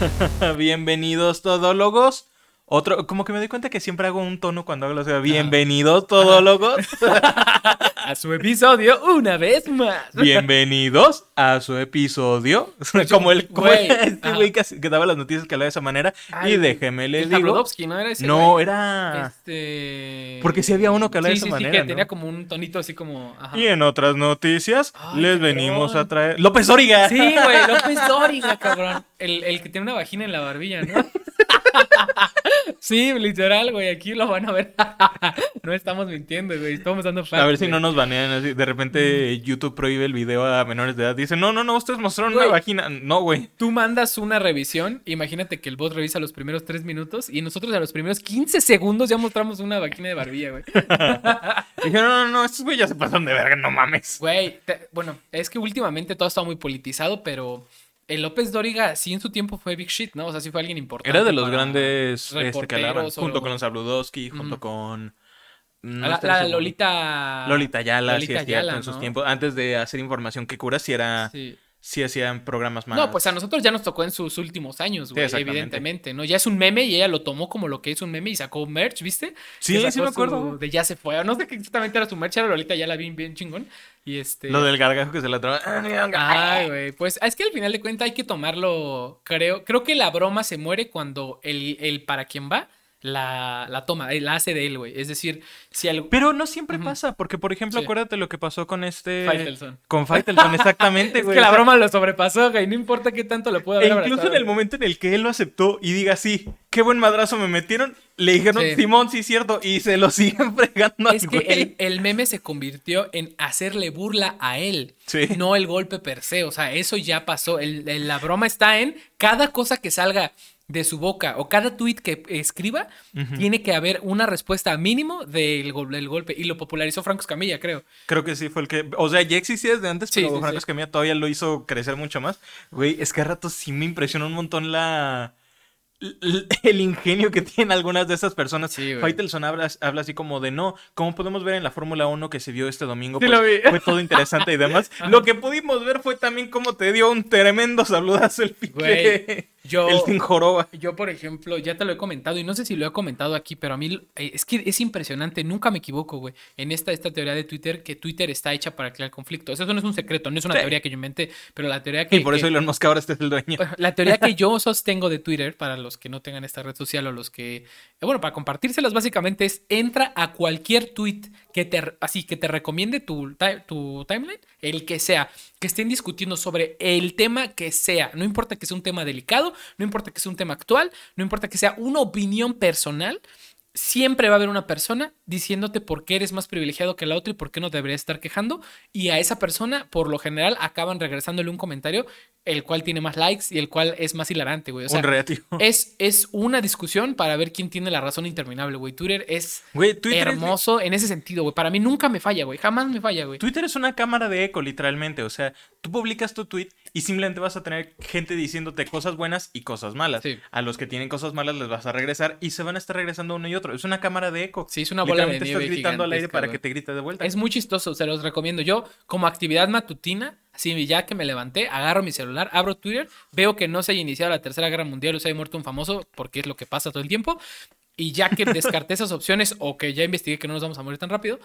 Bienvenidos todólogos. Otro, como que me doy cuenta que siempre hago un tono cuando hablo, o sea, bienvenidos todólogos. A su episodio una vez más. Bienvenidos a su episodio. como el como Güey, este güey que, que daba las noticias que hablaba de esa manera. Ay, y déjeme El digo. ¿no era ese? No, güey? era. Este. Porque sí había uno que hablaba de Sí, esa sí, sí, manera, que ¿no? tenía como un tonito así como. Ajá. Y en otras noticias Ay, les cabrón. venimos a traer. ¡López Origa! Sí, güey, López Dóriga, cabrón. El, el que tiene una vagina en la barbilla, ¿no? Sí, literal, güey, aquí lo van a ver. No estamos mintiendo, güey, estamos dando A ver si no nos así. De repente YouTube prohíbe el video a menores de edad. Dice, no, no, no, ustedes mostraron una vagina. No, güey. Tú mandas una revisión, imagínate que el bot revisa los primeros tres minutos y nosotros a los primeros 15 segundos ya mostramos una vagina de barbilla, güey. Dije, no, no, no, estos güey ya se pasan de verga, no mames. Güey, te- bueno, es que últimamente todo está muy politizado, pero el López Dóriga sí en su tiempo fue big shit, ¿no? O sea, sí fue alguien importante. Era de los grandes este, que o- Junto con los Abludowski, junto con. No la. Lolita. Lolita Ayala, sí Lolita es cierto, Ayala, en sus tiempos. Antes de hacer información que cura, sí era. Sí. Sí hacían programas más. No, pues a nosotros ya nos tocó en sus últimos años, güey, evidentemente, ¿no? Ya es un meme y ella lo tomó como lo que es un meme y sacó merch, ¿viste? Sí, sí me acuerdo. su- De ya se fue. No sé qué exactamente era su merch, era Lolita ya la vi bien chingón. Y este. Lo del gargajo que se la traba. Ay, güey. Pues es que al final de cuentas hay que tomarlo. Creo, creo que la broma se muere cuando el, el para quien va la, la toma, eh, la hace de él, güey. Es decir, si algo. Pero no siempre pasa, porque por ejemplo, Sí. acuérdate lo que pasó con este. Faitelson. Con Faitelson, exactamente, Es güey. que la broma lo sobrepasó, güey. No importa qué tanto lo pueda E haber incluso abrazado. en el momento en el que él lo aceptó y diga sí, qué buen madrazo me metieron, le dijeron Sí. Simón, sí, cierto, y se lo siguen fregando Es al que güey. el, el meme se convirtió en hacerle burla a él, Sí. no el golpe per se. O sea, eso ya pasó. El- el- la broma está en cada cosa que salga de su boca o cada tweet que escriba, tiene que haber una respuesta mínimo del, del golpe. Y lo popularizó Franco Escamilla, creo. Creo que sí fue el que. O sea, ya existía desde antes, Sí, pero sí, Franco sí. Escamilla todavía lo hizo crecer mucho más. Güey, es que a ratos sí me impresiona un montón la. El ingenio que tienen algunas de esas personas. Sí, güey. Faitelson habla, habla así como de no, como podemos ver en la Fórmula 1 que se vio este domingo, Sí pues, lo vi. fue todo interesante y demás. Lo que pudimos ver fue también cómo te dio un tremendo saludazo el pique. Yo- El sin joroba. Yo, por ejemplo, ya te lo he comentado y no sé si lo he comentado aquí, pero a mí eh, es que es impresionante, nunca me equivoco, güey, en esta, esta teoría de Twitter, que Twitter está hecha para crear conflicto. Eso no es un secreto, no es una Sí. teoría que yo inventé, pero la teoría que... Y por eso Elon Musk ahora este es el dueño. la teoría que yo sostengo de Twitter, para los que no tengan esta red social o los que, eh, bueno, para compartírselas básicamente es, entra a cualquier tweet que te, así, que te recomiende tu, tu timeline, el que sea, que estén discutiendo sobre el tema que sea, no importa que sea un tema delicado, no importa que sea un tema actual, no importa que sea una opinión personal, siempre va a haber una persona diciéndote por qué eres más privilegiado que la otra y por qué no deberías estar quejando. Y a esa persona, por lo general, acaban regresándole un comentario, el cual tiene más likes y el cual es más hilarante, güey. O sea, un es, es una discusión para ver quién tiene la razón interminable, güey. Twitter es Güey, Twitter es- hermoso en ese sentido, güey. Para mí nunca me falla, güey. Jamás me falla, güey. Twitter es una cámara de eco, literalmente. O sea, tú publicas tu tweet y simplemente vas a tener gente diciéndote cosas buenas y cosas malas. Sí. A los que tienen cosas malas les vas a regresar y se van a estar regresando uno y otro. Es una cámara de eco. Sí, es una bola de nieve estás gritando al aire para güey. que te grite de vuelta. Es muy chistoso, se los recomiendo. Yo, como actividad matutina, así ya que me levanté, agarro mi celular, abro Twitter, veo que no se haya iniciado la Tercera Guerra Mundial o se haya muerto un famoso, porque es lo que pasa todo el tiempo. Y ya que descarté esas opciones o que ya investigué que no nos vamos a morir tan rápido,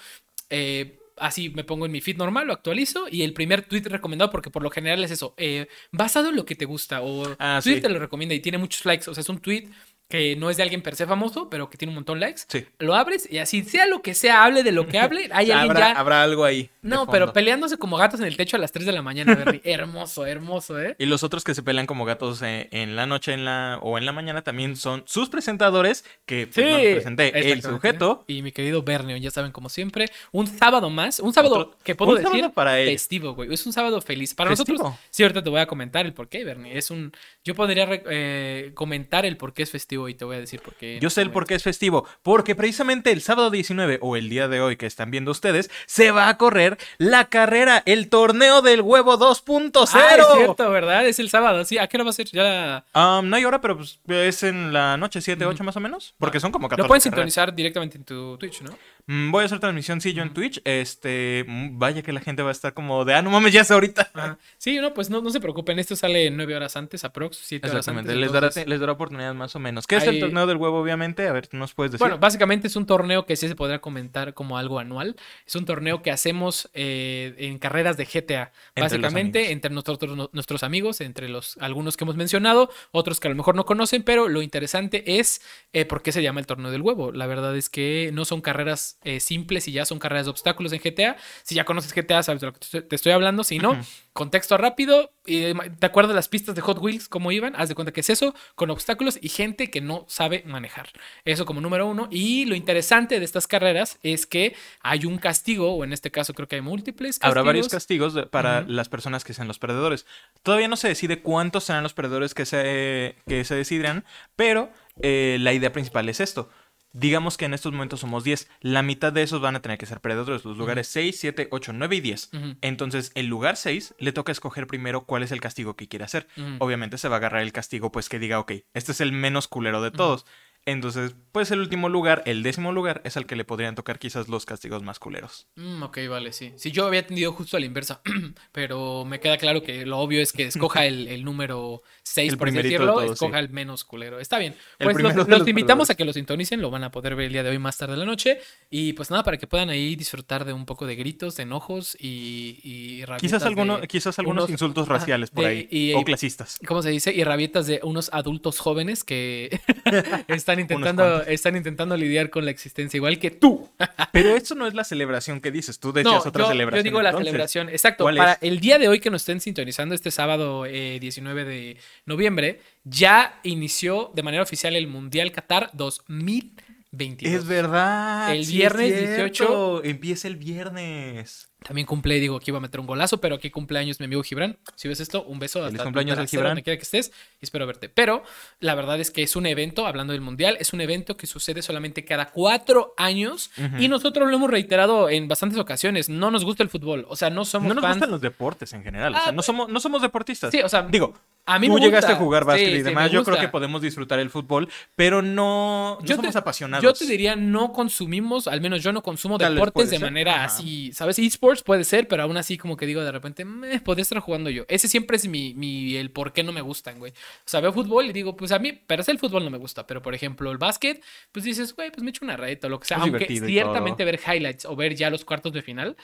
eh, así me pongo en mi feed normal, lo actualizo y el primer tweet recomendado, porque por lo general es eso, eh, basado en lo que te gusta o Ah, Twitter sí. te lo recomienda y tiene muchos likes, o sea, es un tweet que no es de alguien per se famoso, pero que tiene un montón de likes. Sí. Lo abres y así, sea lo que sea, hable de lo que hable, hay alguien habrá, ya... habrá algo ahí. No, pero peleándose como gatos en el techo a las 3 de la mañana, Bernie. hermoso, hermoso, ¿eh? Y los otros que se pelean como gatos eh, en la noche en la, o en la mañana también son sus presentadores, que pues, no presenté. El sujeto. Y mi querido Bernio, ya saben, como siempre, un sábado más, un sábado Otro- que puedo un decir sábado para él. festivo, güey. Es un sábado feliz. Para Festivo. nosotros, sí, ahorita te voy a comentar el por qué, Bernie. Es un, yo podría eh, comentar el por qué es festivo y te voy a decir por qué. Yo sé el por qué es festivo. Porque precisamente el sábado 19 o el día de hoy que están viendo ustedes, se va a correr la carrera, el torneo del huevo 2.0. Ah, es cierto, ¿verdad? Es el sábado, sí. ¿A qué hora va a ser? Ya... Um, no hay hora, pero pues, es en la noche, 7, 8 más o menos. Porque son como 14 Lo pueden carreras. sintonizar directamente en tu Twitch, ¿no? Mm, Voy a hacer transmisión, sí, yo en Twitch. Este, mm, vaya que la gente va a estar como de, ah, no mames, ya es ahorita. Ajá. Sí, no, pues no, no se preocupen. Esto sale nueve horas antes, aprox, siete horas Exactamente, les dará, entonces- les dará oportunidad más o menos. ¿Qué es el torneo del huevo, obviamente? A ver, ¿tú nos puedes decir? Bueno, básicamente es un torneo que sí se podrá comentar como algo anual. Es un torneo que hacemos eh, en carreras de GTA. Entre Básicamente entre nosotros, no- nuestros amigos, entre los algunos que hemos mencionado, otros que a lo mejor no conocen, pero lo interesante es eh, por qué se llama el torneo del huevo. La verdad es que no son carreras eh, simples y ya son carreras de obstáculos en GTA. Si ya conoces GTA, sabes de lo que te estoy- hablando. Si no, contexto rápido. y, ¿Te acuerdas de las pistas de Hot Wheels? ¿Cómo iban? Haz de cuenta que es eso, con obstáculos y gente que no sabe manejar. Eso como número uno. Y lo interesante de estas carreras es que hay un castigo, o en este caso creo que hay múltiples castigos. Habrá varios castigos de- para las personas que sean los perdedores. Todavía no se decide cuántos serán los perdedores que se, que se decidirán, pero eh, la idea principal es esto. Digamos que en estos momentos somos 10. La mitad de esos van a tener que ser perdedores. Los lugares 6, 7, 8, 9 y 10. Ujú, Entonces, el lugar 6 le toca escoger primero cuál es el castigo que quiere hacer. ujú. Obviamente se va a agarrar el castigo, pues que diga, ok, este es el menos culero de todos. Entonces, pues el último lugar, el décimo lugar, es al que le podrían tocar quizás los castigos más culeros. Mm, ok, vale, sí. Sí, yo había tendido justo a la inversa, pero me queda claro que lo obvio es que escoja el, el número 6, El por decirlo, escoja sí. el menos culero. Está bien. Pues los, los los invitamos a que los sintonicen, lo van a poder ver el día de hoy más tarde de la noche. Y pues nada, para que puedan ahí disfrutar de un poco de gritos, de enojos y, y Quizás, alguno, de- quizás algunos unos- insultos raciales por de- ahí. y- o clasistas. ¿Cómo se dice? Y rabietas de unos adultos jóvenes que están intentando, cuantos. están intentando lidiar con la existencia, igual que tú. Pero eso no es la celebración que dices. Tú decías No, otra yo, yo celebración. digo la celebración. Exacto. ¿Cuál Para es? el día de hoy que nos estén sintonizando, este sábado eh, 19 de noviembre, ya inició de manera oficial el Mundial Qatar 2022. Es verdad. El sí viernes cierto. Empieza el viernes. También cumple, digo que iba a meter un golazo, pero aquí cumpleaños mi amigo Gibran. Si ves esto, un beso. Hasta cumpleaños al Gibran. Donde quiera que estés y espero verte. Pero la verdad es que es un evento, hablando del Mundial, es un evento que sucede solamente cada cuatro años Ujú. y nosotros lo hemos reiterado en bastantes ocasiones. No nos gusta el fútbol. O sea, no somos No nos fans gustan los deportes en general. o Ah, sea, no somos, no somos deportistas. Sí, o sea, Digo, a mí tú me llegaste gusta. a jugar básquet Sí, y sí, demás. me Yo creo que podemos disfrutar el fútbol, pero no, no Yo somos te- apasionados. Yo te diría, no consumimos, al menos yo no consumo Tal deportes de manera ajá. así, ¿sabes? Esports puede ser, pero aún así como que digo de repente, "Meh, podría estar jugando yo. Ese siempre es mi, mi, el por qué no me gustan, güey. O sea, veo fútbol y digo, pues a mí, pero es el fútbol no me gusta, pero por ejemplo el básquet, pues dices, güey, pues me echo una reta o lo que sea. Es Aunque ciertamente ver highlights o ver ya los cuartos de final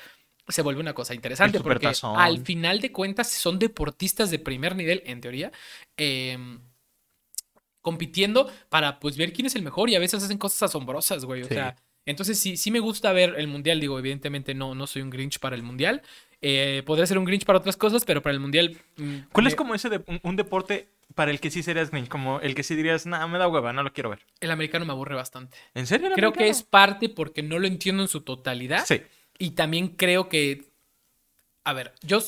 se vuelve una cosa interesante porque al final de cuentas son deportistas de primer nivel, en teoría. em, compitiendo para pues ver quién es el mejor y a veces hacen cosas asombrosas, güey. O Sí. sea, entonces sí, sí me gusta ver el mundial. Digo, evidentemente no, no soy un Grinch para el mundial. Eh, podría ser un Grinch para otras cosas, pero para el mundial. mm, ¿Cuál me- es como ese de, un, un deporte para el que sí serías Grinch? Como el que sí dirías, nah, me da hueva, no lo quiero ver. El americano me aburre bastante. ¿En serio? el Creo que es parte porque no lo entiendo en su totalidad. Sí. Y también creo que. A ver, yo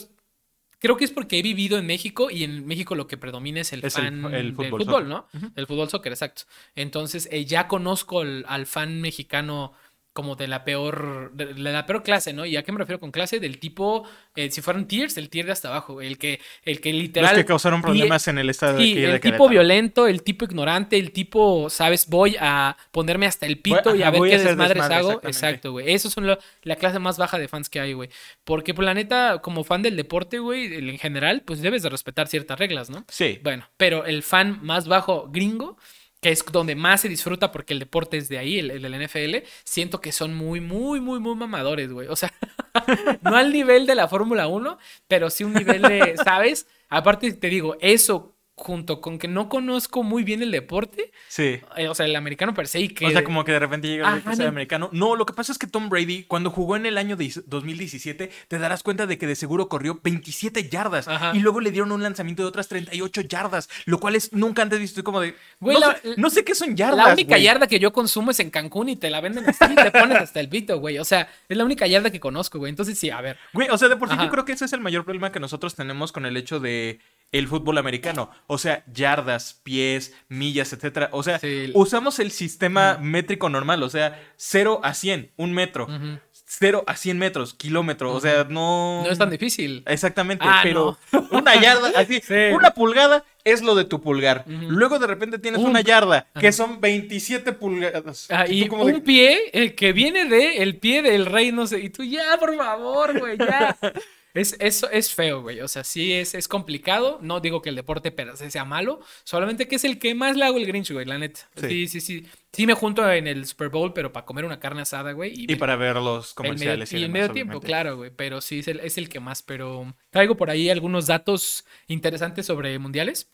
creo que es porque he vivido en México y en México lo que predomina es el Es el- fan el del fútbol, fútbol, soccer. ¿no? El fútbol soccer, exacto. Entonces, eh, ya conozco al, al fan mexicano como de la peor, de, la peor clase, ¿no? ¿Y a qué me refiero con clase? Del tipo, eh, si fueran tiers, el tier de hasta abajo, el que, el que Los literal... que causaron problemas en el estado de Sí, de el tipo violento, el tipo ignorante, el tipo, ¿sabes? Voy a ponerme hasta el pito Voy- y a ver a qué desmadres desmadre, hago. Exacto, güey. Esos son lo- la clase más baja de fans que hay, güey. Porque, pues, la neta, como fan del deporte, güey, en general, pues debes de respetar ciertas reglas, ¿no? Sí. Bueno, pero el fan más bajo gringo, que es donde más se disfruta porque el deporte es de ahí, el, el del NFL, siento que son muy, muy, muy, muy mamadores, güey. O sea, no al nivel de la Fórmula 1, pero sí un nivel de, ¿sabes? Aparte, te digo, eso junto con que no conozco muy bien el deporte, Sí. eh, o sea, el americano per se, y que... O sea, como que de repente llega el Ajá, no. americano. No, lo que pasa es que Tom Brady, cuando jugó en el año de 2017, te darás cuenta de que de seguro corrió 27 yardas. Ajá. Y luego le dieron un lanzamiento de otras 38 yardas, lo cual es nunca antes visto. Estoy como de. Güey, no, la- sé, no sé qué son yardas. La única güey. yarda que yo consumo es en Cancún y te la venden así y te pones hasta el pito, güey. O sea, es la única yarda que conozco, güey. Entonces, sí, a ver. Güey, o sea, de por sí Ajá. yo creo que ese es el mayor problema que nosotros tenemos con el hecho de el fútbol americano. O sea, yardas, pies, millas, etcétera. O sea, Sí. usamos el sistema métrico normal, o sea, 0 a 100, un metro. Ujú. 0 a 100 metros, kilómetro. O sea, no. No es tan difícil. Exactamente, Ah, pero una yarda, así, Sí. una pulgada es lo de tu pulgar. Luego de repente tienes Un- una yarda, que son 27 pulgadas. Ah, Y de- un pie eh, que viene de el pie del rey, no sé. Y tú, ya, por favor, güey, ya. Es, es, es feo, güey. O sea, sí es, es complicado. No digo que el deporte per se sea malo. Solamente que es el que más le hago el Grinch, güey, la neta. Sí. Sí, sí, sí. Sí, me junto en el Super Bowl, pero para comer una carne asada, güey. Y me- para ver los el medio, comerciales. y el medio tiempo, claro, güey. Pero sí es el, es el que más. Pero traigo por ahí algunos datos interesantes sobre mundiales.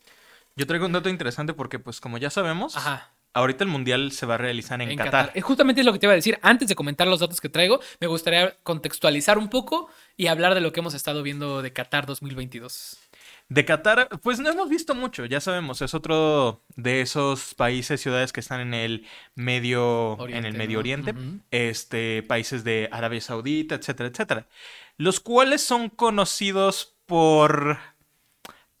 Yo traigo un dato interesante porque, pues, como ya sabemos, Ajá. Ahorita el mundial se va a realizar en, en Qatar. Qatar. Justamente es lo que te iba a decir. Antes de comentar los datos que traigo, me gustaría contextualizar un poco y hablar de lo que hemos estado viendo de Qatar 2022. De Qatar, pues no hemos visto mucho, ya sabemos, es otro de esos países, ciudades que están en el medio, en Oriente, el Medio ¿no? Oriente, este, países de Arabia Saudita, etcétera, etcétera, los cuales son conocidos por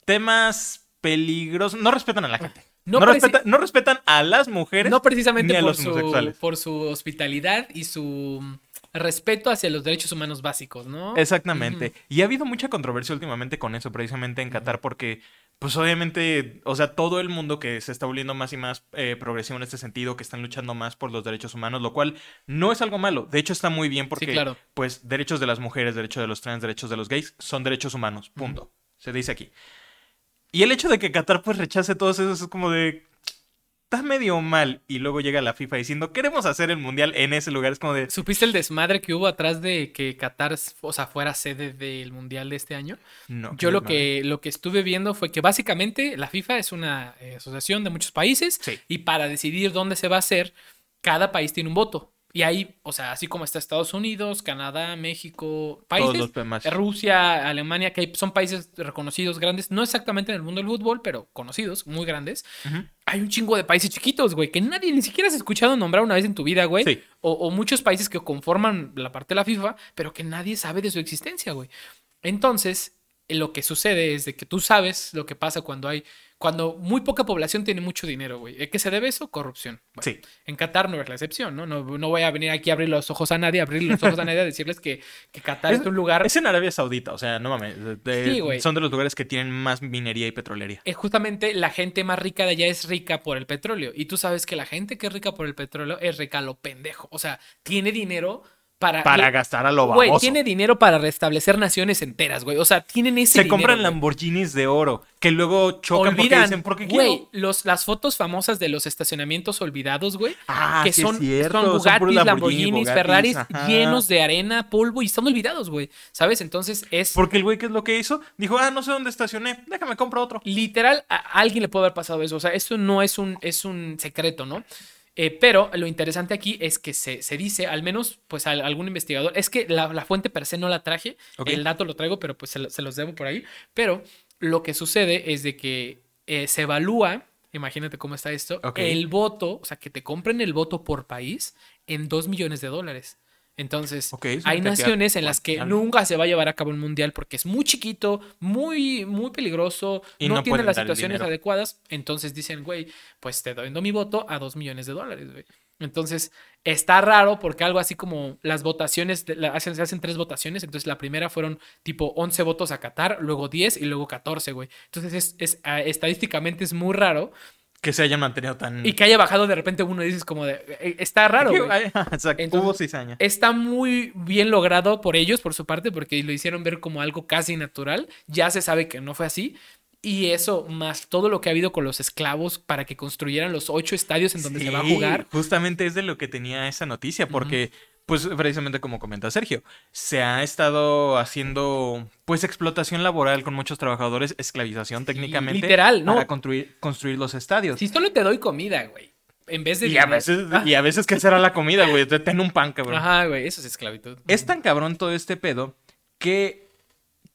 temas peligrosos, no respetan a la gente, No no, respetan, no respetan a las mujeres, No precisamente ni a por los su, por su hospitalidad y su mm, respeto hacia los derechos humanos básicos, ¿no? Exactamente. Y ha habido mucha controversia últimamente con eso, precisamente en Qatar, porque, pues obviamente, o sea, todo el mundo que se está volviendo más y más eh, progresivo en este sentido, que están luchando más por los derechos humanos, lo cual no es algo malo. De hecho, está muy bien porque, claro. pues, derechos de las mujeres, derechos de los trans, derechos de los gays, son derechos humanos. Punto. Se dice aquí. Y el hecho de que Qatar, pues, rechace todos esos es como de... Está medio mal. Y luego llega la FIFA diciendo, queremos hacer el mundial en ese lugar. Es como de... ¿Supiste el desmadre que hubo atrás de que Qatar, o sea, fuera sede del mundial de este año? No. Yo lo desmadre". que, lo que estuve viendo fue que básicamente la FIFA es una eh, asociación de muchos países Sí. y para decidir dónde se va a hacer, cada país tiene un voto. Y ahí, o sea, así como está Estados Unidos, Canadá, México, países. Rusia, Alemania, que son países reconocidos grandes, no exactamente en el mundo del fútbol, pero conocidos, muy grandes. Hay un chingo de países chiquitos, güey, que nadie ni siquiera has escuchado nombrar una vez en tu vida, güey. Sí. O, o muchos países que conforman la parte de la FIFA, pero que nadie sabe de su existencia, güey. Entonces, lo que sucede es de que tú sabes lo que pasa cuando hay, cuando muy poca población tiene mucho dinero, güey. ¿A qué se debe eso? Corrupción. Bueno, Sí. En Qatar no es la excepción, ¿no? ¿no? No voy a venir aquí a abrir los ojos a nadie, a abrir los ojos a nadie a decirles que, que Qatar es, Es- un lugar... Es en Arabia Saudita, o sea, no mames. de- Sí, güey. son de los lugares que tienen más minería y petrolería. eh, justamente la gente más rica de allá es rica por el petróleo. Y tú sabes que la gente que es rica por el petróleo es rica a lo pendejo. O sea, tiene dinero para... Para gastar a lo Güey, baboso. tiene dinero para restablecer naciones enteras, güey. O sea, tienen ese Se dinero, compran güey. Lamborghinis de oro, que luego chocan porque Olvidan, dicen, ¿por qué güey, los, las fotos famosas de los estacionamientos olvidados, güey. Ah, que sí son, es cierto, son son Bugattis, puros Lamborghini, Lamborghinis, Ferraris ajá. llenos de arena, polvo y están olvidados, güey. ¿Sabes? Entonces es Porque el güey, ¿qué es lo que hizo? Dijo, ah, no sé dónde estacioné, déjame compro otro. literal a a alguien le puede haber pasado eso. O sea, esto no es un, es un secreto, ¿no? Eh, pero lo interesante aquí es que se, se dice, al menos, pues al- algún investigador, es que la, la fuente per se no la traje, el dato lo traigo, pero pues se, lo- se los debo por ahí. Pero lo que sucede es de que eh, se evalúa, imagínate cómo está esto, el voto, o sea, que te compren el voto por país en 2 millones de dólares. Entonces, hay naciones en las que nunca se va a llevar a cabo un mundial porque es muy chiquito, muy, muy peligroso, Y no, no tiene las situaciones adecuadas. Entonces dicen, güey, pues te doy mi voto a dos millones de dólares, güey. Entonces está raro porque algo así como las votaciones, la- hacen, se hacen tres votaciones. Entonces la primera fueron tipo 11 votos a Qatar, luego 10 y luego 14, güey. Entonces es, es, ah, estadísticamente es muy raro Que se hayan mantenido tan... y que haya bajado de repente uno y dices como de, eh, está raro, Exacto, hubo cizaña. Está muy bien logrado por ellos, por su parte, porque lo hicieron ver como algo casi natural. Ya se sabe que no fue así. Y eso, más todo lo que ha habido con los esclavos para que construyeran los ocho estadios en donde se va a jugar. Justamente es de lo que tenía esa noticia, porque, pues, precisamente como comenta Sergio, se ha estado haciendo, pues, explotación laboral con muchos trabajadores, esclavización técnicamente. literal, ¿no? Para construir, construir los estadios. Si solo te doy comida, güey. En vez de. y, a veces, Ah, y a veces, ¿qué será la comida, güey? Te- Ten un pan, cabrón. Ajá, güey, eso es esclavitud. Es tan cabrón todo este pedo que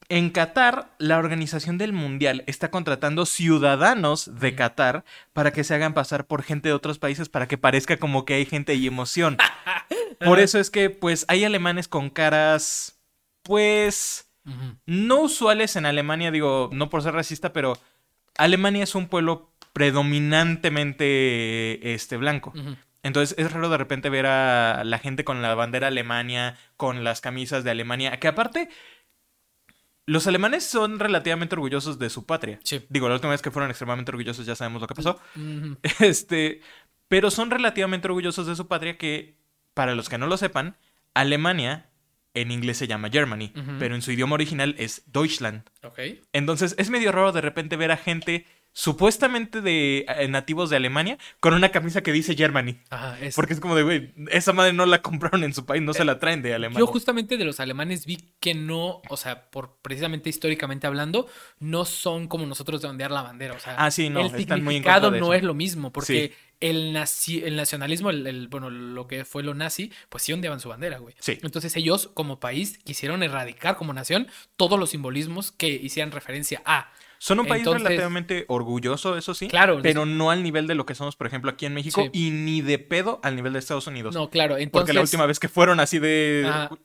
en Qatar la organización del mundial está contratando ciudadanos de Qatar para que se hagan pasar por gente de otros países para que parezca como que hay gente y emoción. Por eso es que pues hay alemanes con caras pues no usuales en Alemania, digo, no por ser racista, pero Alemania es un pueblo predominantemente este blanco. Entonces es raro de repente ver a la gente con la bandera Alemania, con las camisas de Alemania, que aparte los alemanes son relativamente orgullosos de su patria. Sí. Digo, la última vez que fueron extremadamente orgullosos ya sabemos lo que pasó. Este, pero son relativamente orgullosos de su patria que, para los que no lo sepan, Alemania en inglés se llama Germany, pero en su idioma original es Deutschland. Ok. Entonces es medio raro de repente ver a gente supuestamente de eh, nativos de Alemania con una camisa que dice Germany. Ajá, es- Porque es como de, güey, esa madre no la compraron en su país, no se la traen de Alemania. Yo justamente de los alemanes vi que no, o sea, por precisamente históricamente hablando, no son como nosotros de ondear la bandera. O sea, Ah, sí, no, el están muy en significado contra de no eso. es lo mismo, porque el, nazi- el nacionalismo, el, el- bueno, lo que fue lo nazi, pues sí ondeaban su bandera, güey. Sí. Entonces ellos, como país, quisieron erradicar como nación todos los simbolismos que hicieran referencia a. Son un país Entonces- relativamente orgulloso, eso sí. Claro, Pero no al nivel de lo que somos, por ejemplo, aquí en México. Sí. Y ni de pedo al nivel de Estados Unidos. No, claro, entonces... Porque la última vez que fueron así de...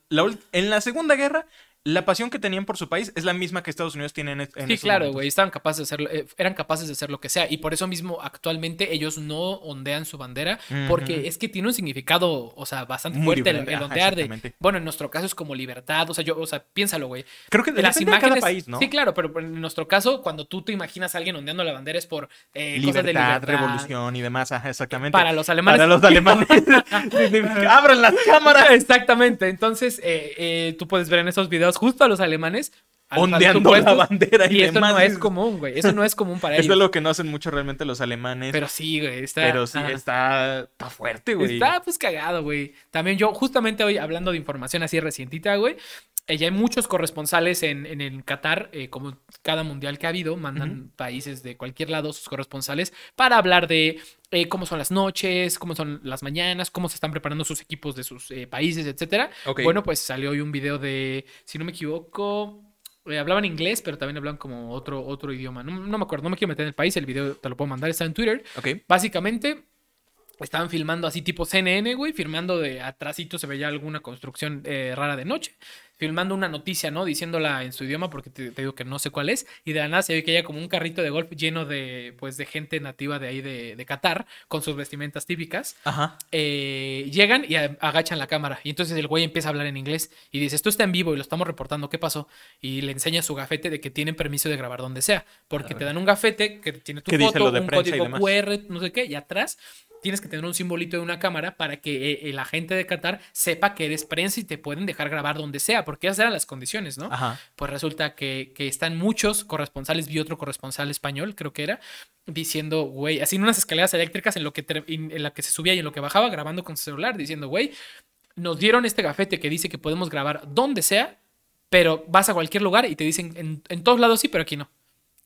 La ul- en la Segunda Guerra, la pasión que tenían por su país es la misma que Estados Unidos tiene en, en Sí, claro, güey, estaban capaces de hacerlo, eh, eran capaces de hacer lo que sea y por eso mismo actualmente ellos no ondean su bandera porque es que tiene un significado, o sea, bastante Muy fuerte el, el ajá, ondear de, bueno, en nuestro caso es como libertad, o sea, yo, o sea, piénsalo, güey. Creo que De las depende de imágenes, cada país, ¿no? sí, claro, pero en nuestro caso, cuando tú te imaginas a alguien ondeando la bandera es por eh, cosas de libertad, libertad. revolución y demás, ajá, exactamente. Para los alemanes. Para los alemanes. ¡Abran las cámaras! Exactamente, entonces eh, eh, tú puedes ver en esos videos justo a los alemanes Ondeando la bandera y, y eso no es común, güey, eso no es común para Eso ellos. es lo que no hacen mucho realmente los alemanes. Pero sí, güey, está. Pero sí, está, está fuerte, güey. Está pues cagado, güey. También yo, justamente hoy hablando de información así recientita, güey. Eh, ya hay muchos corresponsales en, en el Qatar, eh, como cada mundial que ha habido, mandan países de cualquier lado sus corresponsales para hablar de eh, cómo son las noches, cómo son las mañanas, cómo se están preparando sus equipos de sus eh, países, etcétera. Bueno, pues salió hoy un video de, si no me equivoco, eh, hablaban inglés, pero también hablaban como otro, otro idioma. No, no me acuerdo, no me quiero meter en el país, el video te lo puedo mandar, está en Twitter. Básicamente, estaban filmando así tipo CNN, güey, filmando de atrásito se veía alguna construcción eh, rara de noche, filmando una noticia, ¿no? Diciéndola en su idioma porque te, te digo que no sé cuál es, y de la nada se ve que haya como un carrito de golf lleno de, pues, de gente nativa de ahí de, de Qatar, con sus vestimentas típicas. Ajá. Eh, llegan y a- agachan la cámara. Y entonces el güey empieza a hablar en inglés y dice, esto está en vivo y lo estamos reportando, ¿qué pasó? Y le enseña su gafete de que tienen permiso de grabar donde sea. Porque te dan un gafete que tiene tu Que dice foto, lo de un código. QR, no sé qué, y atrás tienes que tener un simbolito de una cámara para que eh, el agente de Qatar sepa que eres prensa y te pueden dejar grabar donde sea, porque esas eran las condiciones, ¿no? Ajá. Pues resulta que, que están muchos corresponsales, vi otro corresponsal español, creo que era, diciendo, güey, así en unas escaleras eléctricas en lo que en la que se subía y en lo que bajaba, grabando con su celular, diciendo, güey, nos dieron este gafete que dice que podemos grabar donde sea, pero vas a cualquier lugar y te dicen en, en todos lados sí, pero aquí no.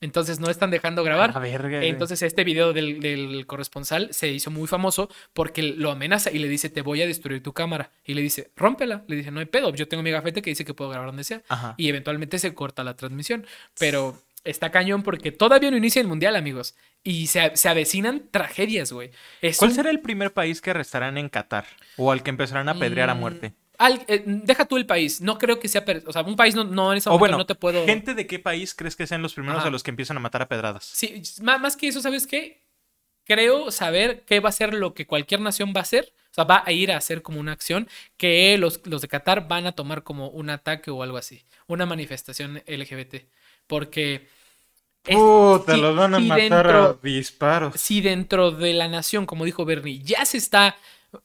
Entonces no están dejando grabar. A verga, güey. Entonces este video del, del corresponsal se hizo muy famoso porque lo amenaza y le dice, te voy a destruir tu cámara. Y le dice, rómpela. Le dice, no hay pedo, yo tengo mi gafete que dice que puedo grabar donde sea. Ajá. Y eventualmente se corta la transmisión. Pero está cañón porque todavía no inicia el mundial, amigos. Y se, se avecinan tragedias, güey. Es ¿Cuál un- será el primer país que arrestarán en Qatar? O al que empezarán a apedrear a Mm, muerte. Al- eh, deja tú el país. No creo que sea. O sea, un país no, no en ese O momento bueno, no te puedo. ¿gente de qué país crees que sean los primeros Ajá. a los que empiezan a matar a pedradas? Sí, má- más que eso, ¿sabes qué? Creo saber qué va a ser lo que cualquier nación va a hacer. O sea, va a ir a hacer como una acción que los, los de Qatar van a tomar como un ataque o algo así. Una manifestación LGBT. Porque. Puta, los van a si matar a dentro- disparos. si dentro de la nación, como dijo Bernie, ya se está,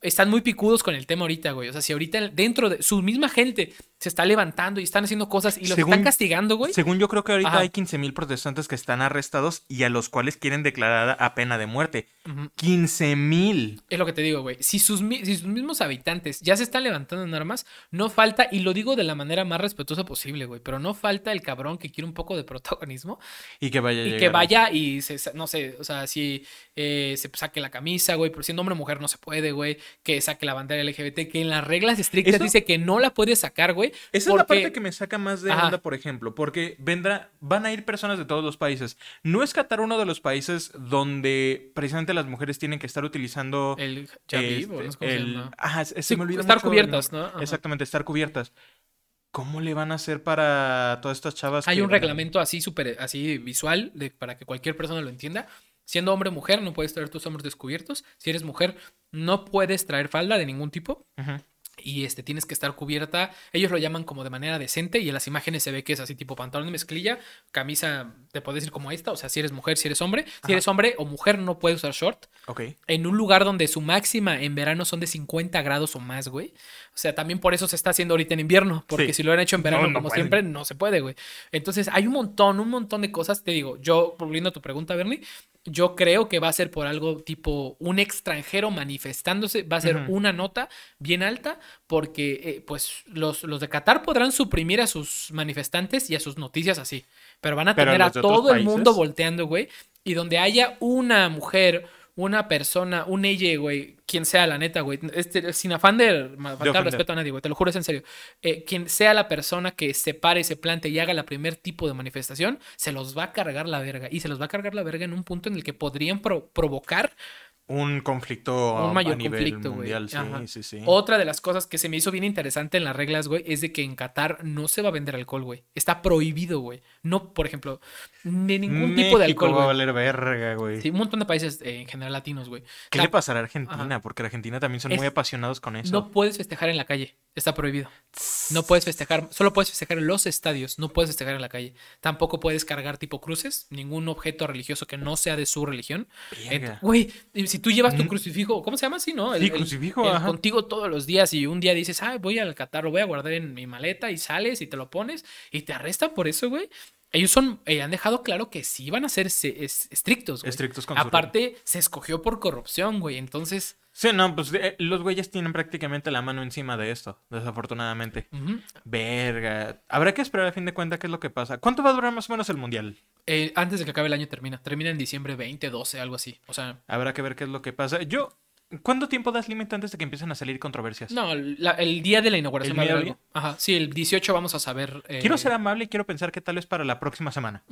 están muy picudos con el tema ahorita, güey. O sea, si ahorita dentro de su misma gente se está levantando y están haciendo cosas y los Según- están castigando, güey. Según yo creo que ahorita Ajá. hay 15.000 protestantes que están arrestados y a los cuales quieren declarar a pena de muerte. Ujú. 15.000. Es lo que te digo, güey. Si sus, mi- si sus mismos habitantes ya se están levantando en armas, no falta, y lo digo de la manera más respetuosa posible, güey, pero no falta el cabrón que quiere un poco de protagonismo Y que vaya y que llegar. vaya y se, no sé, o sea, si eh, se saque la camisa, güey, pero siendo hombre o mujer no se puede, güey, que saque la bandera LGBT, que en las reglas estrictas Eso- dice que no la puede sacar, güey. Esa es la parte que me saca más de Ajá. onda, por ejemplo, porque vendrá, van a ir personas de todos los países. ¿No es Qatar uno de los países donde precisamente las mujeres tienen que estar utilizando El jabib, este, o no sé cómo se el- llama. Ajá, se Sí, me olvida estar mucho cubiertas. ¿no? Ajá. Exactamente, estar cubiertas. ¿Cómo le van a hacer para todas estas chavas? Hay que un reglamento así súper, así visual, de, para que cualquier persona lo entienda. Siendo hombre o mujer, no puedes traer tus hombros descubiertos. Si eres mujer, no puedes traer falda de ningún tipo. Y este, tienes que estar cubierta. Ellos lo llaman como de manera decente. Y en las imágenes se ve que es así, tipo pantalón de mezclilla, camisa, te puedes decir como esta. O sea, si eres mujer, si eres hombre. Si eres hombre o mujer, no puedes usar short. Ok. En un lugar donde su máxima en verano son de 50 grados o más, güey. O sea, también por eso se está haciendo ahorita en invierno. Porque Sí. si lo han hecho en verano, No, no como pueden. siempre, no se puede, güey. Entonces, hay un montón, un montón de cosas. Te digo, yo, volviendo a tu pregunta, Bernie, yo creo que va a ser por algo tipo un extranjero manifestándose. Va a ser una nota bien alta porque, eh, pues, los, los de Qatar podrán suprimir a sus manifestantes y a sus noticias así. Pero van a Pero tener a todo el mundo volteando, güey. Y donde haya una mujer, una persona, un ella, güey, quien sea la neta, güey, este, sin afán de faltar respeto a nadie, güey, te lo juro, es en serio. Eh, quien sea la persona que se pare, se plante y haga la primer tipo de manifestación, se los va a cargar la verga. Y se los va a cargar la verga en un punto en el que podrían pro- provocar Un conflicto un mayor a nivel conflicto, mundial, sí, sí, sí. Otra de las cosas que se me hizo bien interesante en las reglas, güey, es de que en Qatar no se va a vender alcohol, güey. Está prohibido, güey. No, por ejemplo, de ningún tipo de alcohol, va a valer verga, güey. Sí, un montón de países eh, en general latinos, güey. ¿Qué La- le pasará a Argentina? Ajá. Porque Argentina también son Es- muy apasionados con eso. No puedes festejar en la calle. Está prohibido. No puedes festejar. Solo puedes festejar en los estadios. No puedes festejar en la calle. Tampoco puedes cargar tipo cruces. Ningún objeto religioso que no sea de su religión. Güey, si tú llevas tu crucifijo, ¿cómo se llama así, no? Sí, crucifijo, el ajá. contigo todos los días y un día dices, ah, voy al Qatar, lo voy a guardar en mi maleta y sales y te lo pones y te arrestan por eso, güey. Ellos son, eh, han dejado claro que sí van a ser se- es- estrictos, güey. Estrictos con su Aparte, se escogió por corrupción, güey. Entonces, Sí, no, pues eh, los güeyes tienen prácticamente la mano encima de esto, desafortunadamente. Verga. Habrá que esperar a fin de cuentas qué es lo que pasa. ¿Cuánto va a durar más o menos el mundial? Eh, antes de que acabe el año termina. Termina en diciembre 20, 12, algo así. O sea, Habrá que ver qué es lo que pasa. Yo, ¿cuánto tiempo das límite antes de que empiecen a salir controversias? no, la- el día de la inauguración ¿El va a haber mediodía? algo. Ajá, sí, el 18 vamos a saber. eh, Quiero ser amable y quiero pensar que tal vez para la próxima semana.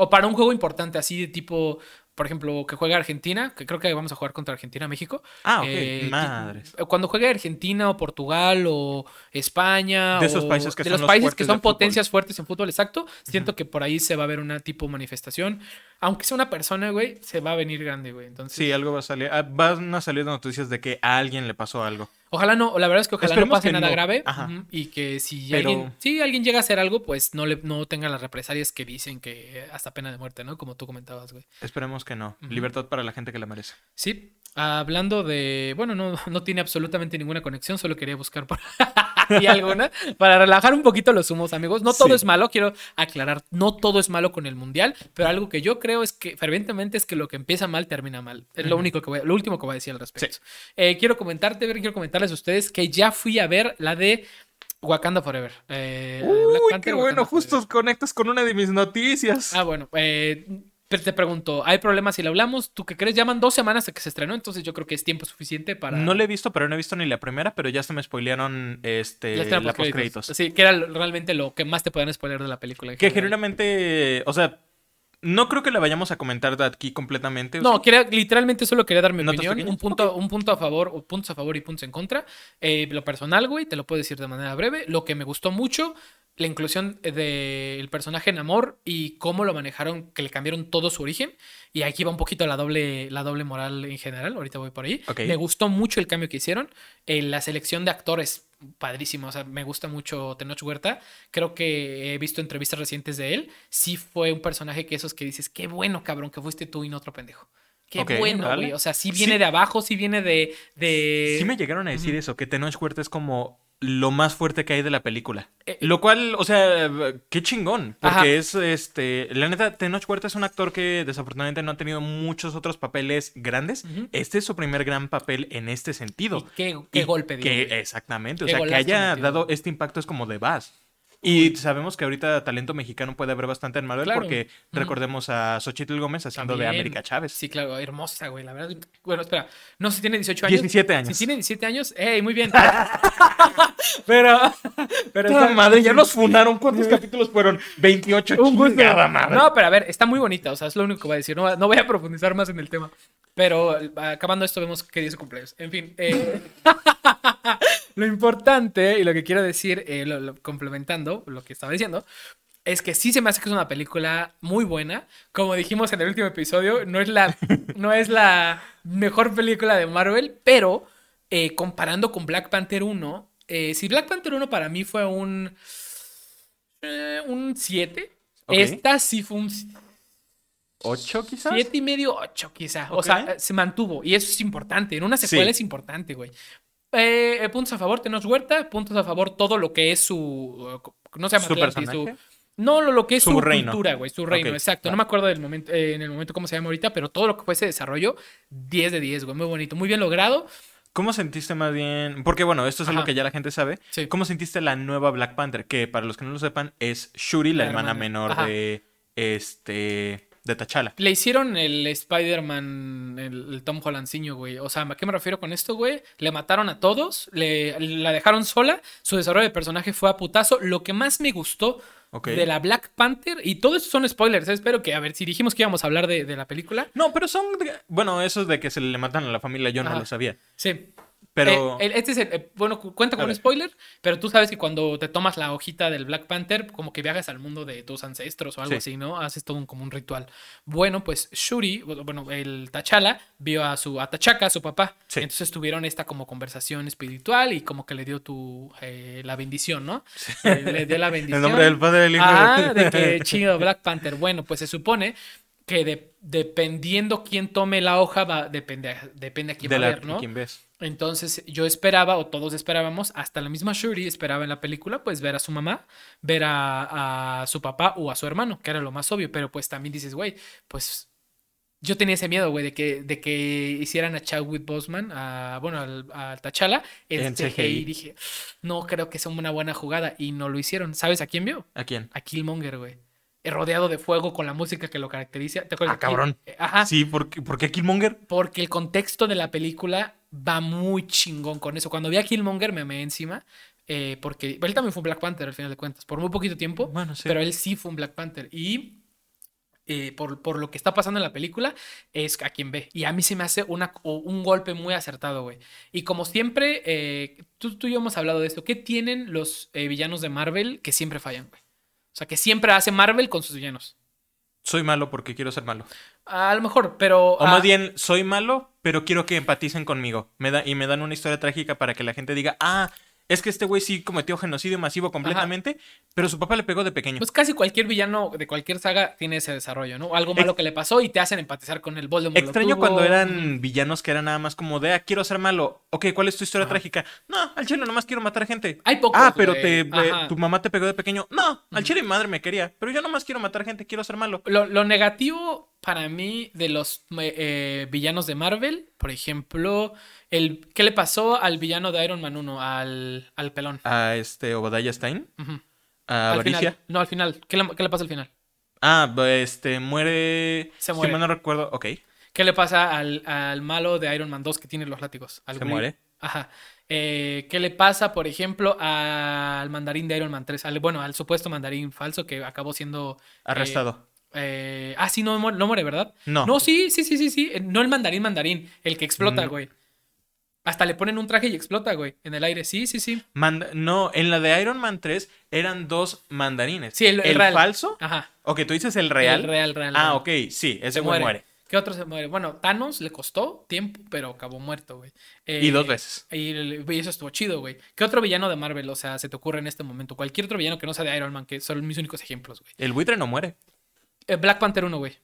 O para un juego importante, así de tipo, por ejemplo, que juega Argentina, que creo que vamos a jugar contra Argentina, México. Ah, ok. Eh, Madres. Cuando juegue Argentina o Portugal o España. De esos o países que de son los países que son fútbol. potencias fuertes en fútbol, exacto. Siento que por ahí se va a ver una tipo manifestación. Aunque sea una persona, güey, se va a venir grande, güey. Entonces, Sí, algo va a salir. ah, Van a salir noticias de que a alguien le pasó algo. Ojalá no, la verdad es que ojalá Esperemos no pase nada no. grave Ajá. y que si Pero- alguien, si alguien llega a hacer algo, pues no le no tenga las represalias que dicen que hasta pena de muerte, ¿no? Como tú comentabas, güey. Esperemos que no. Libertad para la gente que la merece. Sí, hablando de, bueno, no, no tiene absolutamente ninguna conexión, solo quería buscar por y alguna para relajar un poquito los humos, amigos. No todo Sí. es malo, quiero aclarar, no todo es malo con el mundial, pero algo que yo creo es que fervientemente es que lo que empieza mal termina mal. Es lo único que voy, a- lo último que voy a decir al respecto. Eh, quiero comentarte, ver, quiero comentarles a ustedes que ya fui a ver la de Wakanda Forever. Eh, Black Uy, Panther, qué Wakanda bueno. Justo Forever. conectas con una de mis noticias. Ah, bueno, eh, te pregunto, ¿hay problemas si lo hablamos? ¿Tú qué crees? Llaman dos semanas de que se estrenó, entonces yo creo que es tiempo suficiente para... No la he visto, pero no he visto ni la primera, pero ya se me spoilearon este, la postcréditos. Sí, que era realmente lo que más te pueden spoiler de la película. Que general. genuinamente, o sea, no creo que la vayamos a comentar de aquí completamente. No, quería, literalmente solo quería dar mi ¿Notas opinión. Un punto, un punto a favor, o puntos a favor y puntos en contra. Eh, lo personal, güey, te lo puedo decir de manera breve. Lo que me gustó mucho, la inclusión del personaje en amor y cómo lo manejaron, que le cambiaron todo su origen. Y aquí va un poquito la doble, la doble moral en general. Ahorita voy por ahí. Ok. Me gustó mucho el cambio que hicieron. Eh, la selección de actores, padrísimo. O sea, me gusta mucho Tenoch Huerta. Creo que he visto entrevistas recientes de él. Sí fue un personaje que esos que dices, qué bueno, cabrón, que fuiste tú y no otro pendejo. Qué bueno, vale. güey. O sea, sí viene Sí. de abajo, sí viene de. de... sí me llegaron a decir eso, que Tenoch Huerta es como lo más fuerte que hay de la película. Eh, Lo cual, o sea, qué chingón. Porque Ajá. es, este, la neta, Tenoch Huerta es un actor que desafortunadamente no ha tenido muchos otros papeles grandes. Este es su primer gran papel en este sentido. y qué, qué Y golpe, digo, que, exactamente, o sea, que haya dado este impacto es como de vas. Y sabemos que ahorita talento mexicano puede haber bastante en Marvel Claro. porque recordemos a Xochitl Gómez haciendo de. América Chávez. Sí, claro, hermosa, güey, la verdad. Bueno, espera, no sé si tiene 18 años. 17 años. Si tiene 17 años, ¡ey, muy bien! pero, pero está- madre, ya nos funaron. ¿Cuántos capítulos fueron? 28. Un gusto. chingada madre. No, pero a ver, está muy bonita, o sea, es lo único que voy a decir. No, no voy a profundizar más en el tema. Pero acabando esto, vemos qué día es su cumpleaños. En fin, eh, lo importante y lo que quiero decir, eh, lo- lo- complementando lo que estaba diciendo, es que sí se me hace que es una película muy buena. Como dijimos en el último episodio, no es la, no es la mejor película de Marvel, pero eh, comparando con Black Panther 1, eh, si Black Panther 1 para mí fue un, eh, un 7, Ok. esta sí fue un ¿Ocho quizás? 7 y medio, 8 quizá. O sea, se mantuvo. Y eso es importante. En una secuela Sí. es importante, güey. Eh, eh, puntos a favor, Tenoch Huerta. Puntos a favor, todo lo que es su. No se llama ¿Su Atlantis, su. No, lo, lo que es Su su, reino. cultura, güey. Su reino, exacto. va. No me acuerdo del momento, eh, en el momento cómo se llama ahorita, pero todo lo que fue ese desarrollo, 10 de 10, güey. Muy bonito, muy bien logrado. ¿Cómo sentiste más bien? Porque bueno, esto es algo que ya la gente sabe. Sí. ¿Cómo sentiste la nueva Black Panther? Que para los que no lo sepan, es Shuri, la, La hermana, hermana. menor Ajá. de este de T'Challa. Le hicieron el Spider-Man, el, el Tom Hollandciño, güey. O sea, ¿a qué me refiero con esto, güey? Le mataron a todos, le, la dejaron sola, su desarrollo de personaje fue a putazo. Lo que más me gustó de la Black Panther, y todo esto son spoilers, ¿eh? espero que, a ver, si dijimos que íbamos a hablar de, de la película. No, pero son de- bueno, eso de que se le matan a la familia yo no lo sabía. Sí. Pero Eh, el- este es el, eh, bueno, cu- cuenta con un spoiler, pero tú sabes que cuando te tomas la hojita del Black Panther, como que viajas al mundo de tus ancestros o algo Sí. así, ¿no? Haces todo un, como un ritual. Bueno, pues Shuri, bueno, el T'Challa vio a su a T'Chaka, a su papá. Sí. Entonces tuvieron esta como conversación espiritual y como que le dio tu eh, la bendición, ¿no? Le dio la bendición. en nombre del Padre del Hijo. Ah, de que chido, Black Panther. Bueno, pues se supone que de- dependiendo quién tome la hoja, va, depende, a- depende a quién de va a la ver, ¿no? ¿quién ves? Entonces yo esperaba, o todos esperábamos, hasta la misma Shuri esperaba en la película, pues ver a su mamá, ver a, a su papá o a su hermano, que era lo más obvio, pero pues también dices, güey, pues yo tenía ese miedo, güey, de que, de que hicieran a Chadwick Boseman, a, bueno, al, al T'Challa, en En CGI. CGI. Dije, no creo que sea una buena jugada, y no lo hicieron. ¿Sabes a quién vio? ¿A quién? A Killmonger, güey. Eh, Rodeado de fuego con la música que lo caracteriza. ¿Te acuerdas Ah, cabrón. Eh, Ajá. Sí, ¿por qué, por qué Killmonger? Porque el contexto de la película va muy chingón con eso. Cuando vi a Killmonger me me encima. eh, porque él también fue un Black Panther al final de cuentas. Por muy poquito tiempo. Bueno, sí. Pero él sí fue un Black Panther. Y eh, por, por lo que está pasando en la película, es a quien ve. Y a mí se me hace una, un golpe muy acertado, güey. Y como siempre, eh, tú, tú y yo hemos hablado de esto. ¿Qué tienen los eh, villanos de Marvel que siempre fallan, güey? O sea, que siempre hace Marvel con sus villanos. Soy malo porque quiero ser malo. A lo mejor, pero... O ah, más bien, soy malo, pero quiero que empaticen conmigo. Me da, y me dan una historia trágica para que la gente diga, ah, es que este güey sí cometió genocidio masivo completamente, pero su papá le pegó de pequeño. Pues casi cualquier villano de cualquier saga tiene ese desarrollo, ¿no? Algo malo que le pasó y te hacen empatizar con el Voldemort. Extraño tuvo. cuando eran villanos que eran nada más como de, ah, quiero ser malo. Ok, ¿cuál es tu historia Ajá. trágica? No, al chile nomás quiero matar gente. Hay pocos, Ah, pero te, eh, tu mamá te pegó de pequeño. No, al chile mi madre me quería, pero yo nomás quiero matar gente, quiero ser malo. Lo, lo negativo para mí de los eh, eh, villanos de Marvel, por ejemplo, el ¿qué le pasó al villano de Iron Man 1? Al, al pelón. A este Obadiah Stein, a al final. No, al final. ¿Qué le, qué le pasa al final? Ah, este, muere. Se Si muere. mal no recuerdo. Ok. ¿Qué le pasa al, al malo de Iron Man 2 que tiene los látigos? Al Se muere. Ajá. Eh, ¿Qué le pasa, por ejemplo, al mandarín de Iron Man 3? Al, bueno, al supuesto mandarín falso que acabó siendo... Arrestado. eh, ah, sí, no, muere- no muere, ¿verdad? No. No, sí, sí, sí, sí, sí. Eh, No el mandarín mandarín, el que explota, Mm. güey. Hasta le ponen un traje y explota, güey, en el aire. Sí, sí, sí. No, en la de Iron Man 3 eran dos mandarines. Sí, el, el real. falso. Ajá. Ok, tú dices el real. El real, real. Ah, real. ok, sí, ese güey muere. ¿Qué otro se muere? Bueno, Thanos le costó tiempo, pero acabó muerto, güey. Y Eh, dos veces. Y, el- y eso estuvo chido, güey. ¿Qué otro villano de Marvel, o sea, se te ocurre en este momento? Cualquier otro villano que no sea de Iron Man, que son mis únicos ejemplos, güey. El buitre no muere. Eh, Black Panther 1, güey.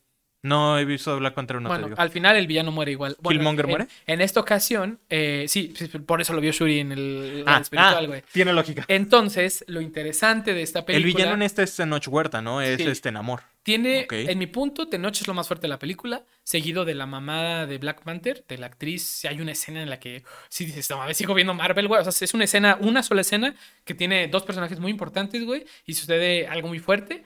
No he visto Black Panther 1, te bueno, digo. al final el villano muere igual. Bueno, ¿Killmonger en- muere? En esta ocasión, eh, sí, por eso lo vio Shuri en el, Ah, el espiritual, ah, güey. tiene lógica. Entonces, lo interesante de esta película... El villano en este es Tenoch Huerta, ¿no? Es Sí. este Namor. Tiene, en mi punto, Tenoch es lo más fuerte de la película, seguido de la mamá de Black Panther, de la actriz. Hay una escena en la que, sí dices, no mames, sigo viendo Marvel, güey. O sea, es una escena, una sola escena que tiene dos personajes muy importantes, güey, y sucede algo muy fuerte.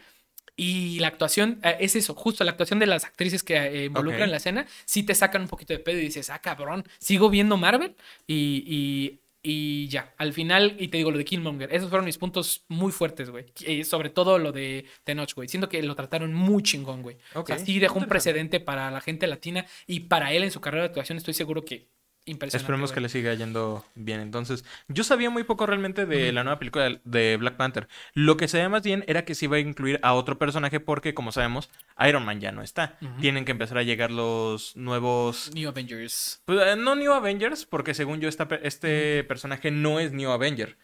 Y la actuación, eh, es eso, justo la actuación de las actrices que eh, involucran la escena, sí te sacan un poquito de pedo y dices, ah, cabrón, sigo viendo Marvel y, y, y ya, al final, y te digo lo de Killmonger, esos fueron mis puntos muy fuertes, güey. Eh, sobre todo lo de Tenoch, güey. Siento que lo trataron muy chingón, güey. O sea, sí dejó un precedente para la gente latina y para él en su carrera de actuación estoy seguro que impresionante. Esperemos güey. que le siga yendo bien. Entonces, yo sabía muy poco realmente de la nueva película de- Black Panther. Lo que sabía más bien era que se iba a incluir a otro personaje porque, como sabemos, Iron Man ya no está. Tienen que empezar a llegar los nuevos... New Avengers. Pues, eh, no New Avengers, porque según yo esta este personaje no es New Avenger.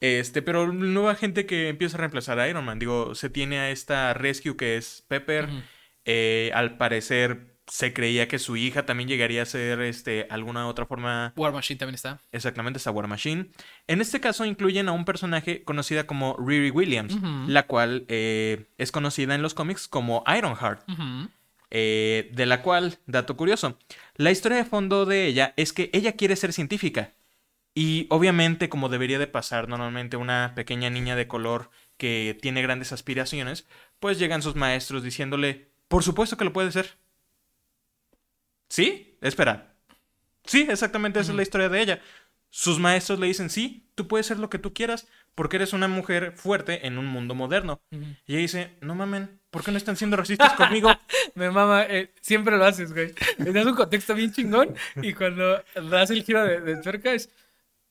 Este, pero nueva gente que empieza a reemplazar a Iron Man. Digo, se tiene a esta Rescue que es Pepper. Eh, al parecer se creía que su hija también llegaría a ser este, alguna otra forma War Machine también está. Exactamente, esa War Machine. En este caso incluyen a un personaje conocida como Riri Williams, la cual eh, es conocida en los cómics como Ironheart, eh, de la cual, dato curioso, la historia de fondo de ella es que ella quiere ser científica. Y obviamente, como debería de pasar normalmente una pequeña niña de color que tiene grandes aspiraciones, pues llegan sus maestros diciéndole, por supuesto que lo puede ser. ¿Sí? Espera. Sí, exactamente esa es la historia de ella. Sus maestros le dicen, sí, tú puedes ser lo que tú quieras porque eres una mujer fuerte en un mundo moderno. Y ella dice, no mamen, ¿por qué no están siendo racistas conmigo? Me mama, eh, siempre lo haces, güey. Das un contexto bien chingón y cuando das el giro de, de tuerca es.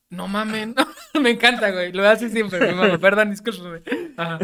No mamen. me encanta, güey. Lo haces siempre, me mama. Perdón, discúlpame. Ajá.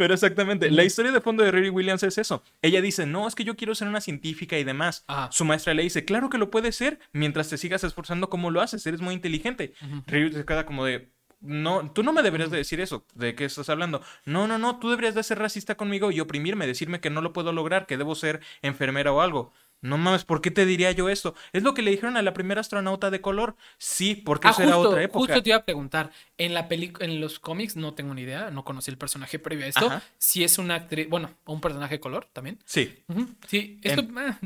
Pero exactamente, la historia de fondo de Riri Williams es eso. Ella dice, no, es que yo quiero ser una científica y demás. Ajá. Su maestra le dice, claro que lo puedes ser mientras te sigas esforzando como lo haces, eres muy inteligente. Riri se queda como de, no, tú no me deberías de decir eso, ¿de qué estás hablando? No, no, no, tú deberías de ser racista conmigo y oprimirme, decirme que no lo puedo lograr, que debo ser enfermera o algo. No mames, ¿por qué te diría yo esto? Es lo que le dijeron a la primera astronauta de color. Sí, porque Ah, eso era otra época. justo te iba a preguntar. En la peli en los cómics no tengo ni idea, no conocí el personaje previo a esto. Ajá. Si es una actriz, bueno, un personaje de color también. Sí. Sí, esto. ah.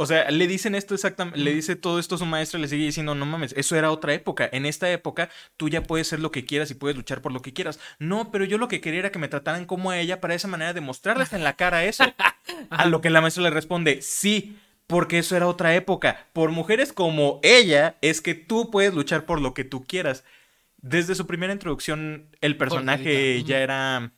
O sea, le dicen esto exactamente, le dice todo esto a su maestra, le sigue diciendo, no mames, eso era otra época. En esta época tú ya puedes ser lo que quieras y puedes luchar por lo que quieras. No, pero yo lo que quería era que me trataran como a ella para esa manera de mostrarles en la cara eso. a lo que la maestra le responde, sí, porque eso era otra época. Por mujeres como ella es que tú puedes luchar por lo que tú quieras. Desde su primera introducción, el personaje ya era...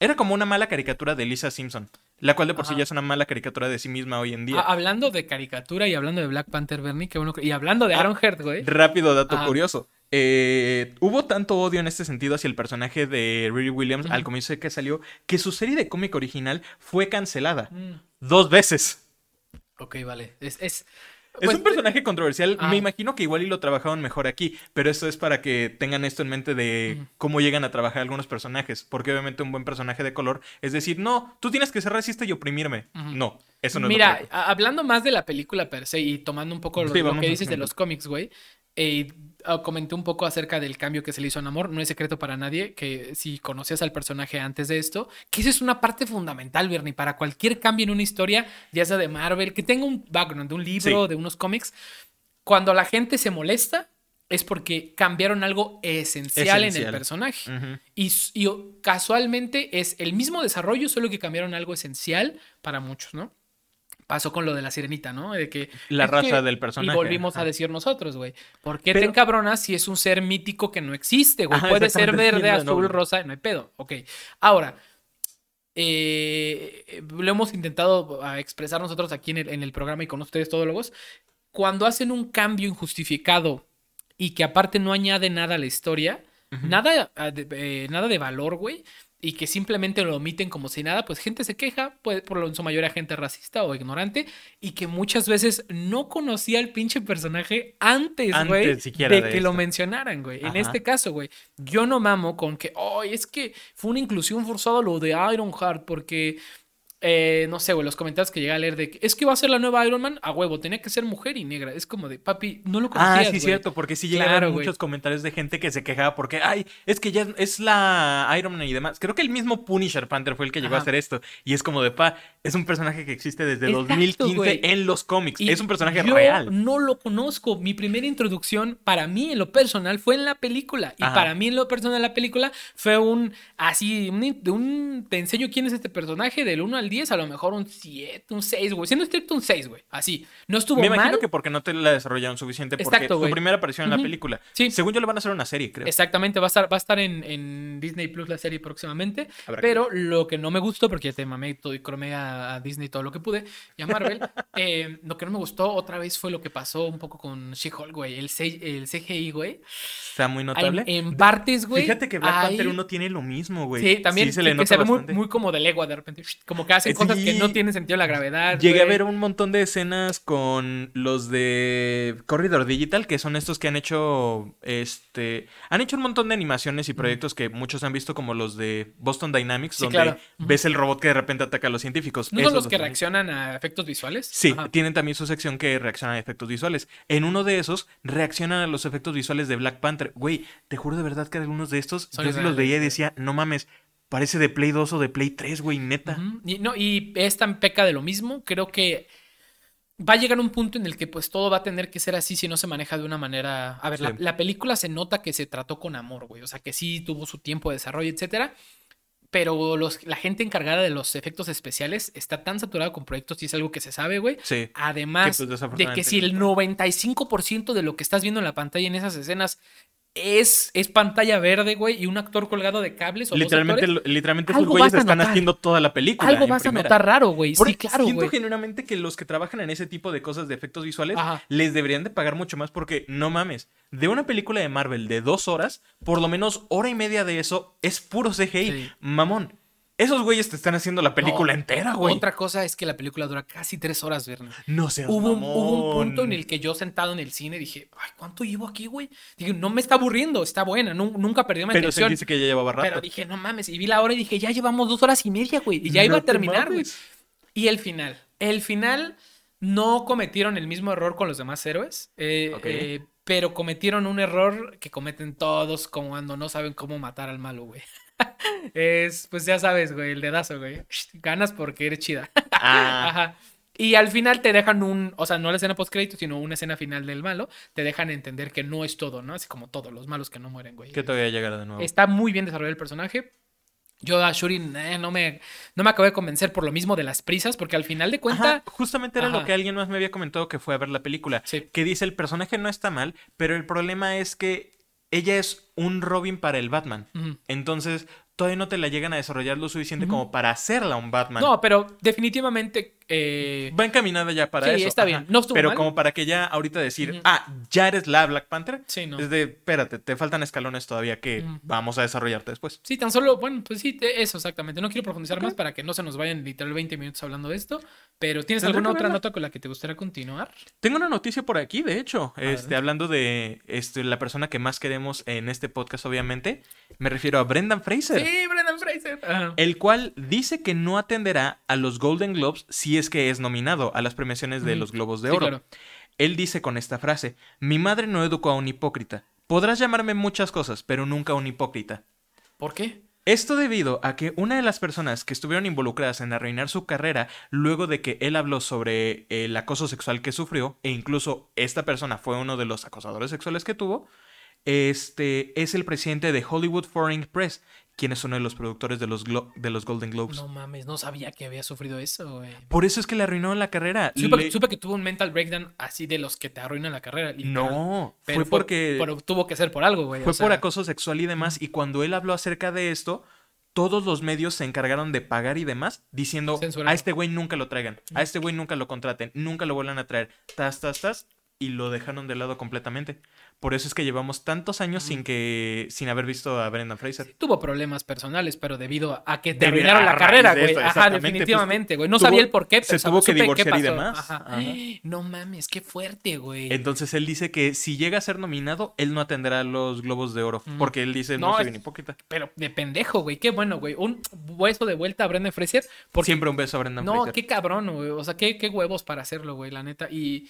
Era como una mala caricatura de Lisa Simpson. La cual de por sí ya es una mala caricatura de sí misma hoy en día. Ah, hablando de caricatura y hablando de Black Panther, Bernie, que- Y hablando de Ah. Aaron Heart, güey. Rápido dato Ajá. curioso. Eh, hubo tanto odio en este sentido hacia el personaje de Riri Williams al comienzo de que salió que su serie de cómic original fue cancelada Mm, dos veces. ok, vale. Es, es, es pues, un personaje controversial. ah. Me imagino que igual y lo trabajaron mejor aquí, pero eso es para que tengan esto en mente de cómo llegan a trabajar algunos personajes. Porque obviamente un buen personaje de color es decir, no, tú tienes que ser racista y oprimirme. No, eso no es lo Mira, correcto. a- hablando más de la película per se y tomando un poco lo, Sí, lo que dices de los cómics, güey. Eh, ah, comenté un poco acerca del cambio que se le hizo a Namor. No es secreto para nadie que si conocías al personaje antes de esto, que esa es una parte fundamental, Bernie, para cualquier cambio en una historia, ya sea de Marvel, que tenga un background de un libro, Sí. de unos cómics. Cuando la gente se molesta, es porque cambiaron algo esencial, en el personaje. Y, y, casualmente es el mismo desarrollo, solo que cambiaron algo esencial para muchos, ¿no? Pasó con lo de la sirenita, ¿no? De que. La raza que- del personaje, Y volvimos ajá. a decir nosotros, güey. ¿Por qué Pero- te encabronas si es un ser mítico que no existe, güey? Ajá, Puede ser verde, azul, no. rosa, no hay pedo. Ok. Ahora. eh, lo hemos intentado ah, expresar nosotros aquí en el, en el programa y con ustedes todólogos. Cuando hacen un cambio injustificado y que aparte no añade nada a la historia, nada, ah, de, eh, nada de valor, güey, y que simplemente lo omiten como si nada, pues gente se queja, pues por lo en su mayoría gente racista o ignorante, y que muchas veces no conocía al pinche personaje antes, güey, de, de que lo mencionaran, güey. En este caso, güey, yo no mamo con que, oh, es que fue una inclusión forzada lo de Ironheart, porque eh, no sé, güey, los comentarios que llegué a leer de que es que va a ser la nueva Iron Man a huevo, tenía que ser mujer y negra. Es como de, papi, no lo conocías, Ah, sí, güey. cierto, porque sí llegaron Claro, güey. muchos comentarios de gente que se quejaba porque, ay, es que ya es- la Iron Man y demás. Creo que el mismo Punisher Panther fue el que llegó a hacer esto. Y es como de, pa, es un personaje que existe desde Exacto, 2015 güey. en los cómics. Y es un personaje yo real. No lo conozco. Mi primera introducción para mí en lo personal fue en la película. Y Ajá. para mí en lo personal la película fue un así, un te enseño quién es este personaje del 1 al del 10, a lo mejor un 7, un 6, güey. Siendo estricto, un 6, güey. Así. No estuvo Me mal. imagino que porque no te la desarrollaron suficiente, porque Exacto, güey. primera aparición en la Ujú. película. Sí. Según yo le van a hacer una serie, creo. Exactamente, va a estar, va a estar en, en Disney Plus la serie próximamente. Habrá que Pero lo que no me gustó, porque ya te mamé todo y cromé a, Disney todo lo que pude, y a Marvel, eh, lo que no me gustó otra vez fue lo que pasó un poco con She-Hulk, güey. El, C- el CGI, güey. Está muy Hay- notable. En partes, güey. Fíjate que Black hay- Panther 1 tiene lo mismo, güey. Sí, también se le que- que nota se ve muy, muy como de legua de repente. Como que hacen cosas que no tienen sentido la gravedad. Llegué a ver un montón de escenas con los de Corridor Digital, que son estos que han hecho, este, han hecho un montón de animaciones y proyectos que muchos han visto como los de Boston Dynamics, Sí, donde claro. Ves el robot que de repente ataca a los científicos. ¿No son los que reaccionan a efectos visuales? Sí, Ajá. tienen también su sección que reacciona a efectos visuales. En uno de esos reaccionan a los efectos visuales de Black Panther. Güey, te juro de verdad que algunos de estos yo sí los veía y decía, no mames, parece de Play 2 o de Play 3, güey, neta. Y, no, y esta peca de lo mismo. Creo que va a llegar un punto en el que pues todo va a tener que ser así si no se maneja de una manera... A ver, la, Sí. la película se nota que se trató con amor, güey. O sea, que sí tuvo su tiempo de desarrollo, etcétera. Pero los, la gente encargada de los efectos especiales está tan saturada con proyectos y es algo que se sabe, güey. Sí. Además Que, pues, de que si el 95% de lo que estás viendo en la pantalla en esas escenas es, es pantalla verde, güey, y un actor colgado de cables o dos Literalmente, lo- literalmente esos güeyes a están haciendo toda la película. algo vas a primera. notar raro, güey. Sí, claro, siento güey. genuinamente que los que trabajan en ese tipo de cosas de efectos visuales Ajá. les deberían de pagar mucho más porque no mames. De una película de Marvel de dos horas, por lo menos hora y media de eso es puro CGI. Sí. Mamón. Esos güeyes te están haciendo la película No, entera, güey. Otra cosa es que la película dura casi tres horas, Verne. No seas Hubo, un- hubo un punto en el que yo sentado en el cine dije, ay, ¿cuánto llevo aquí, güey? Dije, no me está aburriendo, está buena, nu- nunca perdí mi Pero se atención. dice que ya llevaba rato. Pero dije, no mames, y vi la hora y dije, ya llevamos dos horas y media, güey, y ya iba a te terminar, güey. Y el final. El final no cometieron el mismo error con los demás héroes, eh, eh, pero cometieron un error que cometen todos como cuando no saben cómo matar al malo, güey. es, pues ya sabes, güey, el dedazo, güey. Ganas porque eres chida. Ah, Ajá. Y al final te dejan un, o sea, no la escena post crédito, sino una escena final del malo, te dejan entender que no es todo, ¿no? Así como todos los malos que no mueren, güey. que todavía llegará de nuevo. Está muy bien desarrollado el personaje. Yo a Shuri eh, no, me, no me acabé de convencer por lo mismo de las prisas, porque al final de cuenta. Ajá, justamente era lo que alguien más me había comentado que fue a ver la película. Sí. Que dice el personaje no está mal, pero el problema es que ella es un Robin para el Batman. Entonces, todavía no te la llegan a desarrollar lo suficiente como para hacerla un Batman. No, pero definitivamente. eh, Va encaminada ya para Sí, eso. está bien. No estuvo Pero mal. como para que ya ahorita decir, ah, ya eres la Black Panther. sí, no. Es de, espérate, te faltan escalones todavía que vamos a desarrollarte después. Sí, tan solo, bueno, pues sí, eso exactamente. No quiero profundizar más para que no se nos vayan literal 20 minutos hablando de esto. Pero ¿tienes alguna otra nota con la que te gustaría continuar? Tengo una noticia por aquí, de hecho. Este, ver. hablando de este, la persona que más queremos en este podcast, obviamente. Me refiero a Brendan Fraser. Sí, Brendan Fraser. Ajá. El cual dice que no atenderá a los Golden Globes si es que es nominado a las premiaciones de los Globos de Sí, Oro. claro. Él dice con esta frase: Mi madre no educó a un hipócrita. Podrás llamarme muchas cosas, pero nunca un hipócrita. ¿Por qué? Esto debido a que una de las personas que estuvieron involucradas en arruinar su carrera luego de que él habló sobre el acoso sexual que sufrió, e incluso esta persona fue uno de los acosadores sexuales que tuvo, este es el presidente de Hollywood Foreign Press, quien es uno de los productores de los, Glo- de los Golden Globes. No mames, no sabía que había sufrido eso, güey. Por eso es que le arruinó la carrera. Supe, Le- supe que tuvo un mental breakdown así de los que te arruinan la carrera. literal. No, Pero fue porque Pero tuvo que ser por algo, güey. fue o sea, por acoso sexual y demás. Y cuando él habló acerca de esto, todos los medios se encargaron de pagar y demás, diciendo a este güey nunca lo traigan, a este güey nunca lo contraten, nunca lo vuelvan a traer, tas, tas, tas, y lo dejaron de lado completamente. Por eso es que llevamos tantos años sin que, sin haber visto a Brendan Fraser. Tuvo problemas personales, pero debido a que te Debido- arruinaron a la carrera, güey. Ajá, exactamente, definitivamente, güey. No sabía el por qué, se pero tuvo que divorciar y demás. Ajá. Ajá. No mames, qué fuerte, güey. Entonces él dice que si llega a ser nominado, él no atenderá los globos de oro, Mm. porque él dice no, No, soy es- bien hipócrita. Pero de pendejo, güey. Qué bueno, güey. Un hueso de vuelta a Brendan Fraser. Porque Siempre un beso a Brendan No, Fraser. qué cabrón, güey. O sea, qué, qué huevos para hacerlo, güey, la neta. Y,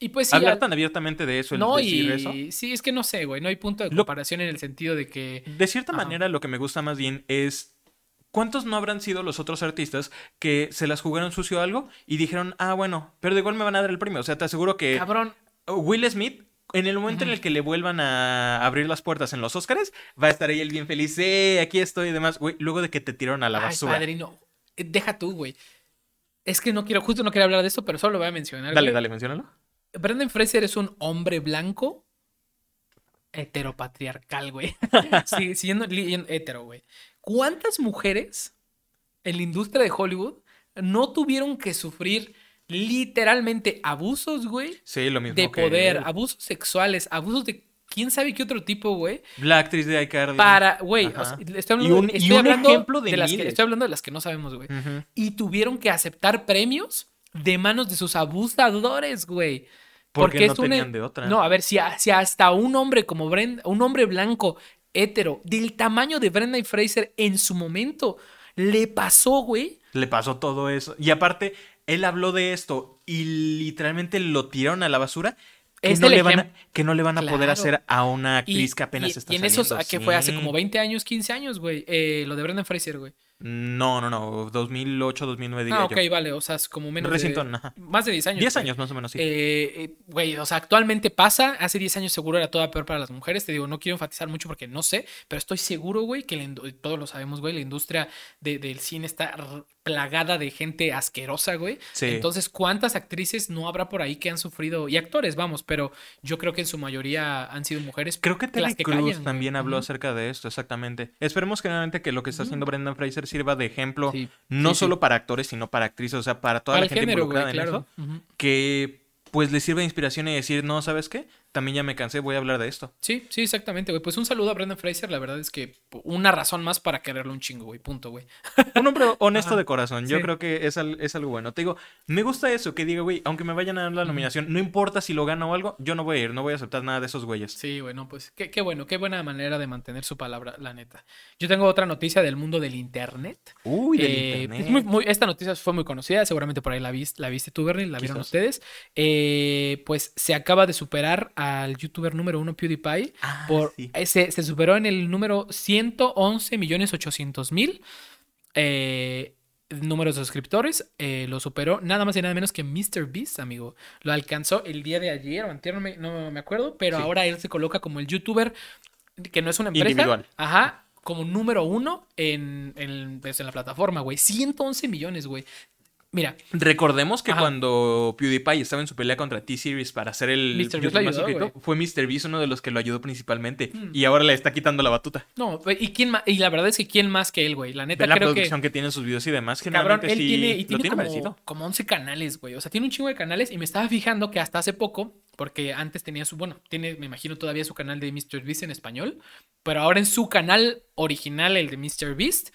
y pues sí. Hablar al- tan abiertamente de eso, el no, decir y eso. sí, es que no sé, güey. No hay punto de Lo- comparación en el sentido de que. De cierta Ajá. manera, lo que me gusta más bien es. ¿Cuántos no habrán sido los otros artistas que se las jugaron sucio algo y dijeron, ah, bueno, pero de igual me van a dar el premio? O sea, te aseguro que Cabrón. Will Smith, en el momento en el que le vuelvan a abrir las puertas en los Oscars, va a estar ahí el bien feliz, eh, aquí estoy y demás, güey, luego de que te tiraron a la Ay, basura. padrino. Eh, Deja tú, güey. Es que no quiero, justo no quería hablar de eso, pero solo lo voy a mencionar. Dale, güey. dale, menciónalo. Brendan Fraser es un hombre blanco heteropatriarcal, güey. sí, li- hetero, güey. ¿Cuántas mujeres en la industria de Hollywood no tuvieron que sufrir literalmente abusos, güey? Sí, lo mismo De que poder, él. abusos sexuales, abusos de quién sabe qué otro tipo, güey. La actriz de iCarly. Para, güey, o Ajá. sea, estoy Y hablando, y estoy un hablando ejemplo de las que, estoy hablando de las que no sabemos, güey. Y tuvieron que aceptar premios de manos de sus abusadores, güey. Porque no es una- tenían de otra. No, a ver, si, a- si hasta un hombre como Brenda, un hombre blanco, hetero, del tamaño de Brenda y Fraser en su momento, le pasó, güey. Le pasó todo eso. Y aparte, él habló de esto y literalmente lo tiraron a la basura. Que, Es no le, van a, que no le van a poder hacer a una Y, actriz que apenas y- está y en esos, saliendo. que fue hace Sí. como 20 años, 15 años, güey, eh, lo de Brendan Fraser, güey. No, no, no. 2008, 2009 diría Ah, ok, yo. vale, o sea, es como menos de... Ajá. Más de 10 años. 10 güey. años más o menos, sí. Eh, eh, Güey, o sea, actualmente pasa. Hace 10 años seguro era toda peor para las mujeres. Te digo, no quiero enfatizar mucho porque no sé, pero estoy seguro, güey, que la todos lo sabemos, güey, la industria de- del cine está plagada de gente asquerosa, güey. Sí. Entonces, ¿cuántas actrices no habrá por ahí que han sufrido? Y actores, vamos, pero yo creo que en su mayoría han sido mujeres. Creo que Terry que Cruz güey. también habló acerca de esto, exactamente. Esperemos que realmente que lo que está haciendo Brendan Fraser sirva de ejemplo, Sí, no sí, sí. solo para actores, sino para actrices, o sea, para toda Para la gente género, involucrada en claro. eso, que pues le sirve de inspiración y decir, no, ¿sabes qué? También ya me cansé, voy a hablar de esto. Sí, sí, exactamente, güey. Pues un saludo a Brendan Fraser. La verdad es que una razón más para quererlo un chingo, güey. Punto, güey. Un hombre honesto Ajá, de corazón, yo sí. creo que es, al- es algo bueno. Te digo, me gusta eso, que diga, güey, aunque me vayan a dar la nominación, no importa si lo gana o algo, yo no voy a ir, no voy a aceptar nada de esos güeyes. Sí, bueno, pues qué, qué bueno, qué buena manera de mantener su palabra, la neta. Yo tengo otra noticia del mundo del internet. Uy, del Eh, internet. es muy- muy- esta noticia fue muy conocida, seguramente por ahí la, vis- la viste tú, Bernie, la vieron Quizás. ustedes. Eh, pues se acaba de superar al youtuber número uno, PewDiePie. Ah, por, sí. eh, se, se superó en el número 111 millones 800 mil eh, números de suscriptores. Eh, lo superó nada más y nada menos que MrBeast, amigo. Lo alcanzó el día de ayer o antier, no me, no me acuerdo, pero Sí. ahora él se coloca como el youtuber que no es una empresa. Individual. Ajá. Como número uno en, en, pues, en la plataforma, güey. 111 millones, güey. Mira, Recordemos que Ajá. cuando PewDiePie estaba en su pelea contra T-Series para hacer el Mr. Beast lo más ayudó, fue MrBeast uno de los que lo ayudó principalmente. Mm. Y ahora le está quitando la batuta. no, ¿y quién más? Y la verdad es que quién más que él, güey. La neta Ve la creo que. producción que... tiene en sus videos y demás, Cabrón, generalmente él sí tiene, y tiene como, merecido. como 11 canales, güey. O sea, tiene un chingo de canales y me estaba fijando que hasta hace poco, porque antes tenía su, bueno, tiene, me imagino todavía su canal de MrBeast en español, pero ahora en su canal original, el de MrBeast, eh,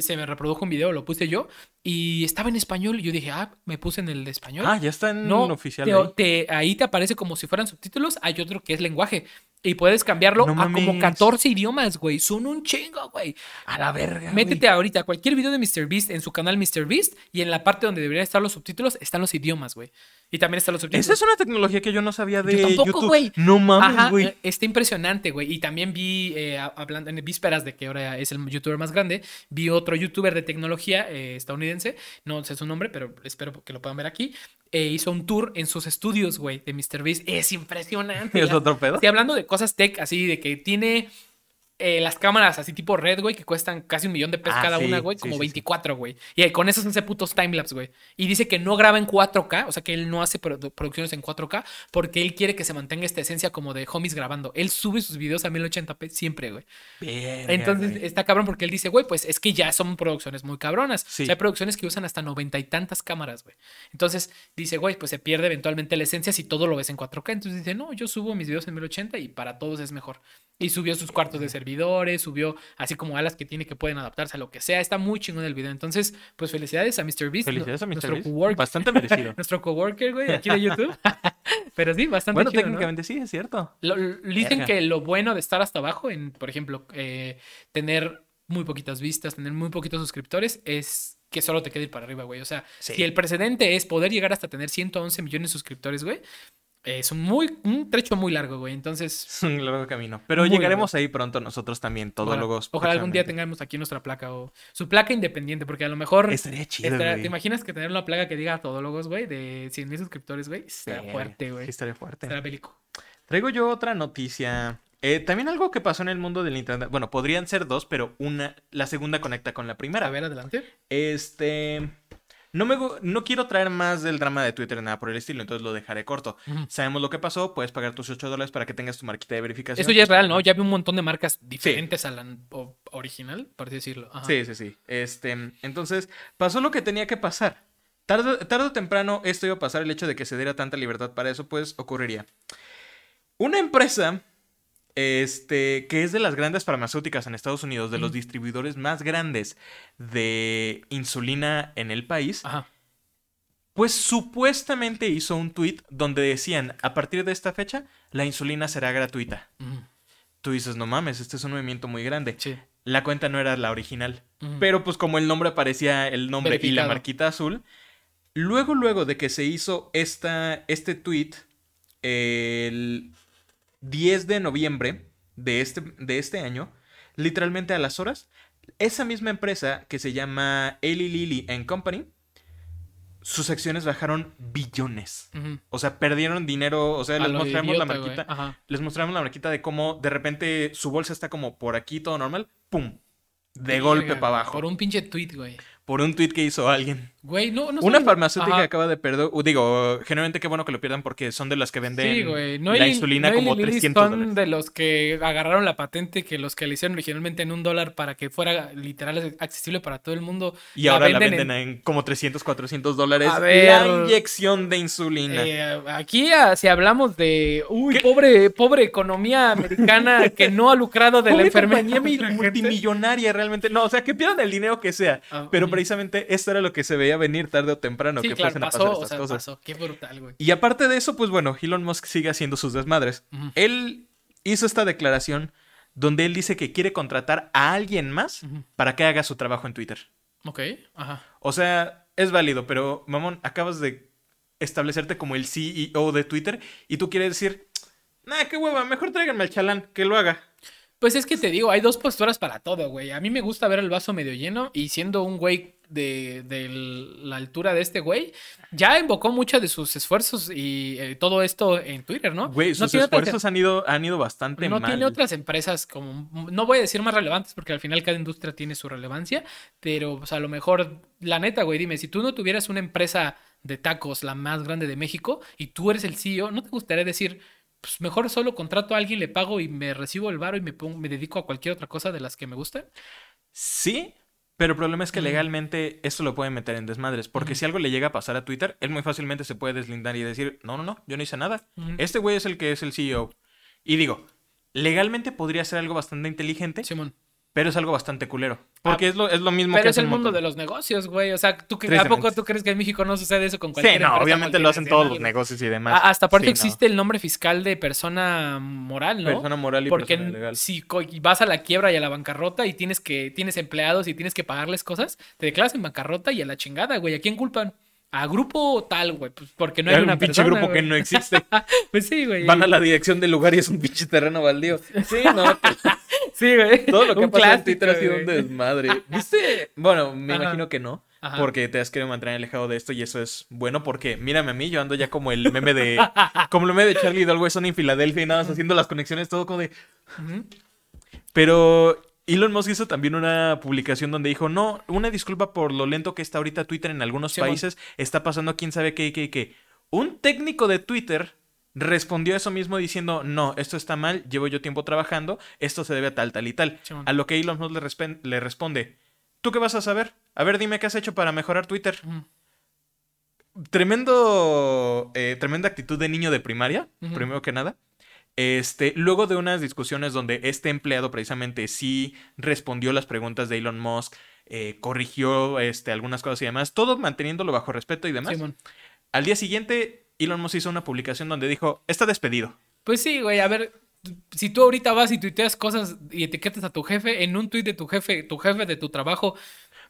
se me reprodujo un video, lo puse yo, y estaba en español, y yo dije, ah, me puse en el de español. Ah, ya está en No, oficial. te- ahí. te- ahí te aparece como si fueran subtítulos. Hay otro que es lenguaje. Y puedes cambiarlo No a como mames. 14 idiomas, güey. Son un chingo, güey. A la verga. Métete ahorita a cualquier video de MrBeast en su canal MrBeast y en la parte donde deberían estar los subtítulos están los idiomas, güey. Y también están los subtítulos. Esa es una tecnología que yo no sabía de Yo tampoco, YouTube. güey. No mames, Ajá, güey. eh, está impresionante, güey. Y también vi, eh, hablando en vísperas de que ahora es el youtuber más grande, vi otro youtuber de tecnología eh, estadounidense, no sé su nombre, pero espero que lo puedan ver aquí. Eh, hizo un tour en sus estudios, güey, de MrBeast. Es impresionante. ¿Es otro pedo? Estoy hablando de cosas tech, así de que tiene eh, las cámaras así tipo red, güey, que cuestan casi un millón de pesos Ah, cada sí, una, güey, sí, como sí, sí. 24, güey. Y con eso se hace putos timelapse, güey. Y dice que no graba en 4K, o sea que él no hace produ- producciones en 4K porque él quiere que se mantenga esta esencia como de homies grabando. Él sube sus videos a 1080p siempre, güey. Entonces güey. está cabrón porque él dice, güey, pues es que ya son producciones muy cabronas. Sí. O sea, hay producciones que usan hasta noventa y tantas cámaras, güey. Entonces dice, güey, pues se pierde eventualmente la esencia si todo lo ves en 4K. Entonces dice, no, yo subo mis videos en 1080 y para todos es mejor. Y subió sus cuartos de servidores, subió así como alas que tiene que pueden adaptarse a lo que sea. Está muy chingón el video. Entonces, pues felicidades a MrBeast. Felicidades a nuestro Mr. Beast. cowork- Bastante merecido. nuestro coworker, güey, aquí de YouTube. Pero sí, bastante bueno, chido, ¿no? técnicamente sí, es cierto. Lo- dicen Verga. que lo bueno de estar hasta abajo, en, por ejemplo, eh, tener muy poquitas vistas, tener muy poquitos suscriptores, es que solo te quede ir para arriba, güey. O sea, Sí. si el precedente es poder llegar hasta tener 111 millones de suscriptores, güey, es un, muy, un trecho muy largo, güey. Entonces, Es un largo camino. Pero llegaremos ahí pronto nosotros también, todólogos. ojalá algún día tengamos aquí nuestra placa o su placa independiente, porque a lo mejor... Estaría chido, estará- güey. ¿Te imaginas que tener una placa que diga todólogos, güey, de 100 mil suscriptores, güey? Está Verga, fuerte, güey. Sí, estaría fuerte. Estará bélico. Traigo yo otra noticia. Eh, también algo que pasó en el mundo del internet. Bueno, podrían ser dos, pero una, la segunda conecta con la primera. A ver, adelante. Este. No, me, no quiero traer más del drama de Twitter, nada por el estilo, entonces lo dejaré corto. Sabemos lo que pasó, puedes pagar tus 8 dólares para que tengas tu marquita de verificación. Eso ya es real, ¿no? Ya vi un montón de marcas diferentes a la original, por así decirlo. Ajá. Sí, sí, sí. Este, entonces, pasó lo que tenía que pasar. Tarde, tarde o temprano esto iba a pasar, el hecho de que se diera tanta libertad para eso, pues ocurriría. Una empresa, este, que es de las grandes farmacéuticas en Estados Unidos, de los Ujú. distribuidores más grandes de insulina en el país, Ajá. pues supuestamente hizo un tweet donde decían, a partir de esta fecha, la insulina será gratuita. Ujú. Tú dices, no mames, este es un movimiento muy grande. Sí. La cuenta no era la original. Ujú. Pero pues como el nombre aparecía el nombre y la marquita azul, luego, luego de que se hizo esta, este tweet, el 10 de noviembre de este, de este año, literalmente a las horas, esa misma empresa que se llama Eli Lilly and Company, sus acciones bajaron billones. O sea, perdieron dinero, o sea, A les mostramos la idiota, marquita les mostramos la marquita de cómo de repente su bolsa está como por aquí, todo normal, ¡pum! De golpe para abajo. Por un pinche tweet, güey. Tweet que hizo alguien. Güey, no, no Una farmacéutica Ajá. acaba de perder, uh, digo, generalmente qué bueno que lo pierdan porque son de las que venden Sí, güey. No la hay- insulina no como Lilly 300 son dólares. de los que agarraron la patente que los que le hicieron originalmente en un dólar para que fuera literal accesible para todo el mundo. Y ahora la venden en... como 300, 400 dólares. A ver. La inyección de insulina. Eh, aquí, ah, si hablamos de, uy, ¿Qué? pobre, pobre economía americana que no ha lucrado de la Pobre enfermedad. la multimillonaria realmente. No, o sea, que pierdan el dinero que sea. Ah, Pero. Precisamente esto era lo que se veía venir tarde o temprano, Sí, que claro, fuesen a pasó, pasar o estas sea, cosas. pasó. Qué brutal, güey. Y aparte de eso, pues bueno, Elon Musk sigue haciendo sus desmadres. Él hizo esta declaración donde él dice que quiere contratar a alguien más para que haga su trabajo en Twitter. Ok, ajá. O sea, es válido, pero mamón, acabas de establecerte como el CEO de Twitter y tú quieres decir, nah, qué hueva, mejor tráiganme al chalán, que lo haga. Pues es que te digo, hay dos posturas para todo, güey. A mí me gusta ver el vaso medio lleno y siendo un güey de, de la altura de este güey, ya invocó muchos de sus esfuerzos y eh, todo esto en Twitter, ¿no? Güey, no sus otras- esfuerzos han ido, han ido bastante no mal. tiene otras empresas como, no voy a decir más relevantes porque al final cada industria tiene su relevancia, pero pues, a lo mejor, la neta, güey, dime, si tú no tuvieras una empresa de tacos, la más grande de México, y tú eres el CEO, ¿no te gustaría decir, pues mejor solo contrato a alguien, le pago y me recibo el varo y me, pongo, me dedico a cualquier otra cosa de las que me gustan? Sí, pero el problema es que Mm. legalmente esto lo pueden meter en desmadres. Porque si algo le llega a pasar a Twitter, él muy fácilmente se puede deslindar y decir, no, no, no, yo no hice nada. Este güey es el que es el CEO. Y digo, legalmente podría ser algo bastante inteligente, Simón. Pero es algo bastante culero. Porque es, lo, es lo mismo que Pero es el un mundo de los negocios, güey. O sea, ¿tú, que- ¿a poco tú crees que en México no sucede eso con cualquier Sí, no, empresa obviamente lo hacen todos los negocios y demás. A- Hasta aparte Sí, no. existe el nombre fiscal de persona moral, ¿no? Persona moral y Porque persona legal. si vas a la quiebra y a la bancarrota y tienes que tienes empleados y tienes que pagarles cosas, te declaras en bancarrota y a la chingada, güey. ¿A quién culpan? A grupo tal, güey, pues porque no hay Era una un pinche persona, grupo que no existe. Pues sí, güey. Van a la dirección del lugar y es un pinche terreno baldío. Sí, no, Sí, güey. Todo lo que Un ha pasado en clásico, Twitter ha sido un desmadre. ¿Viste? Bueno, me Ajá. imagino que no. Ajá. Porque te has querido mantener alejado de esto y eso es bueno porque mírame a mí, yo ando ya como el meme de. como el meme de Charlie Dalwesson en Filadelfia y nada más haciendo las conexiones, todo como de. Pero Elon Musk hizo también una publicación donde dijo: No, una disculpa por lo lento que está ahorita Twitter en algunos países. Está pasando quién sabe qué, qué, qué. Un técnico de Twitter respondió a eso mismo diciendo: No, esto está mal, llevo yo tiempo trabajando, esto se debe a tal, tal y tal. A lo que Elon Musk le, responde: ¿Tú qué vas a saber? A ver, dime qué has hecho para mejorar Twitter. Tremendo, eh, tremenda actitud de niño de primaria, primero que nada. Este, luego de unas discusiones donde este empleado precisamente sí respondió las preguntas de Elon Musk, eh, corrigió este, algunas cosas y demás, todo manteniéndolo bajo respeto y demás. Al día siguiente, Elon Musk hizo una publicación donde dijo, está despedido. Pues sí, güey, a ver, si tú ahorita vas y tuiteas cosas y etiquetas a tu jefe en un tuit de tu jefe, tu jefe de tu trabajo,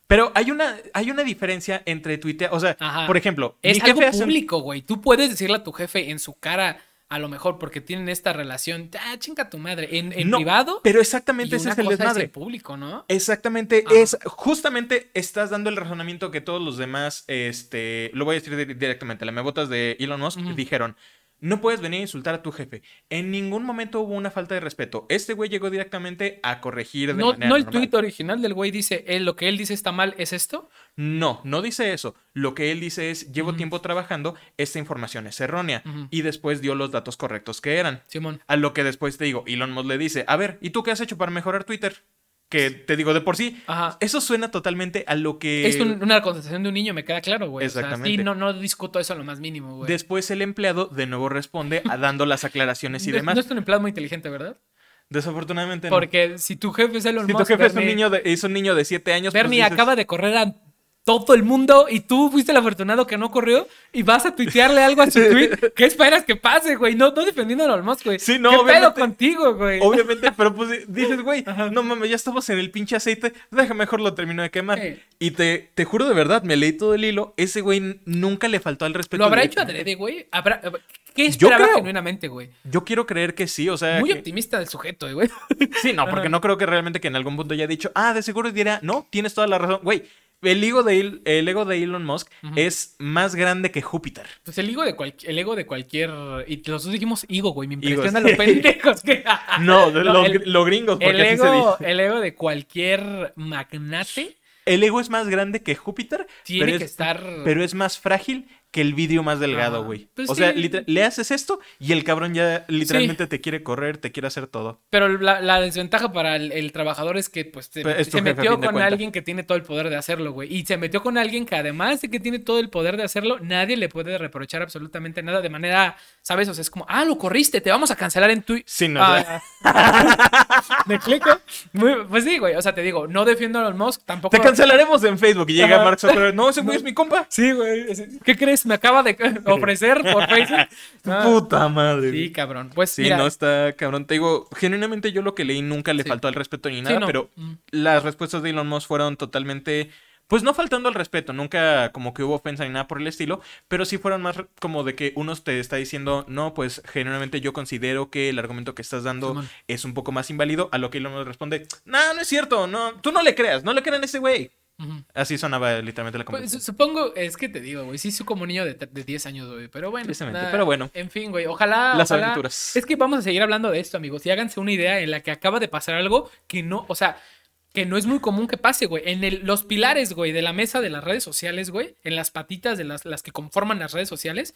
Pero hay una, hay una diferencia entre Twitter, o sea, Ajá. por ejemplo, es mi algo jefe un- público, güey. Tú puedes decirle a tu jefe en su cara, a lo mejor porque tienen esta relación, ah, chinga tu madre, en, en No, privado. Pero y exactamente ese una es el cosa es desmadre. en público, ¿no? Exactamente, es justamente estás dando el razonamiento que todos los demás, este, lo voy a decir di- directamente, la mebotas de Elon Musk dijeron, No puedes venir a insultar a tu jefe. En ningún momento hubo una falta de respeto. Este güey llegó directamente a corregir de No, manera no el normal. tuit original del güey dice, él, lo que él dice está mal, ¿es esto? No, no dice eso. Lo que él dice es, llevo tiempo trabajando, esta información es errónea. Y después dio los datos correctos que eran. Simón. A lo que después te digo, Elon Musk le dice, a ver, ¿y tú qué has hecho para mejorar Twitter? Que te digo, de por sí, Ajá. eso suena totalmente a lo que... Es un- una contestación de un niño, me queda claro, güey. O sea, Exactamente. sí, no, no discuto eso a lo más mínimo, güey. Después el empleado de nuevo responde a dando las aclaraciones y De- demás. No es un empleado muy inteligente, ¿verdad? Desafortunadamente no. Porque si tu jefe es Elon Si tu jefe es un niño de, es un niño de 7 años, pues Bernie dices, acaba de correr a todo el mundo y tú fuiste el afortunado que no corrió y vas a tuitearle algo a su tweet. ¿Qué esperas que pase, güey? No, no defendiendo a Elon Musk, güey. Sí, no, ¿Qué pedo contigo, güey? Obviamente, pero pues dices, güey, Ajá. no mames, ya estamos en el pinche aceite, deja mejor lo termino de quemar. Sí. Y te, te juro de verdad, me leí todo el hilo, ese güey nunca le faltó al respeto. ¿Lo habrá hecho adrede, güey? ¿Habrá... ¿Qué Yo esperaba creo. genuinamente, güey? Yo quiero creer que sí, o sea. Muy que- optimista del sujeto, güey. Sí, no, porque no creo que realmente que en algún punto haya dicho, ah, de seguro dirá, no, tienes toda la razón. Güey, el ego de, El- ego de Elon Musk es más grande que Júpiter. Pues el ego de, cual- el ego de cualquier... Y los dos dijimos ego, güey. Me Ego, impresiona sí. lo pendejos que... No, No, lo, el- lo gringos, porque El así se dice. el ego de cualquier magnate El ego es más grande que Júpiter, tiene pero que es, estar... pero es más frágil que el vidrio más delgado, Ajá. güey. Pues o sea, sí. le haces esto y el cabrón ya literalmente te quiere correr, te quiere hacer todo. Pero la, la desventaja para el, el trabajador es que pues se, es tu metió con alguien que tiene todo el poder de hacerlo, güey. Y se metió con alguien que además de que tiene todo el poder de hacerlo, nadie le puede reprochar absolutamente nada de manera, ¿sabes? O sea, es como, ah, lo corriste, te vamos a cancelar en Twitter. Sí, no, sea, ¿Me explico? Muy- pues sí, güey. O sea, te digo, no defiendo a Elon Musk, tampoco. te cancelaremos en Facebook y llega. Mark Zuckerberg. No, ese güey es mi compa. Sí, güey. ¿Qué crees? Me acaba de ofrecer por Facebook. Puta madre. Sí, cabrón. Pues Sí, mira, no está cabrón. Te digo, genuinamente yo lo que leí nunca le Sí. faltó al respeto ni sí, nada, no. pero Mm. las respuestas de Elon Musk fueron totalmente, pues no faltando al respeto, nunca como que hubo ofensa ni nada por el estilo, pero sí fueron más como de que uno te está diciendo, no, pues genuinamente yo considero que el argumento que estás dando es un poco más inválido, a lo que Elon Musk responde, no, no es cierto, no, tú no le creas, no le crean a ese güey. Así sonaba literalmente la Pues, conversación. supongo, es que te digo, güey, sí soy como un niño de, de 10 años, güey, pero bueno. Nada, pero bueno. En fin, güey, ojalá... Las ojalá- aventuras. Es que vamos a seguir hablando de esto, amigos, y háganse una idea en la que acaba de pasar algo que no, o sea, que no es muy común que pase, güey. En el- los pilares, güey, de la mesa de las redes sociales, güey, en las patitas de las, las que conforman las redes sociales,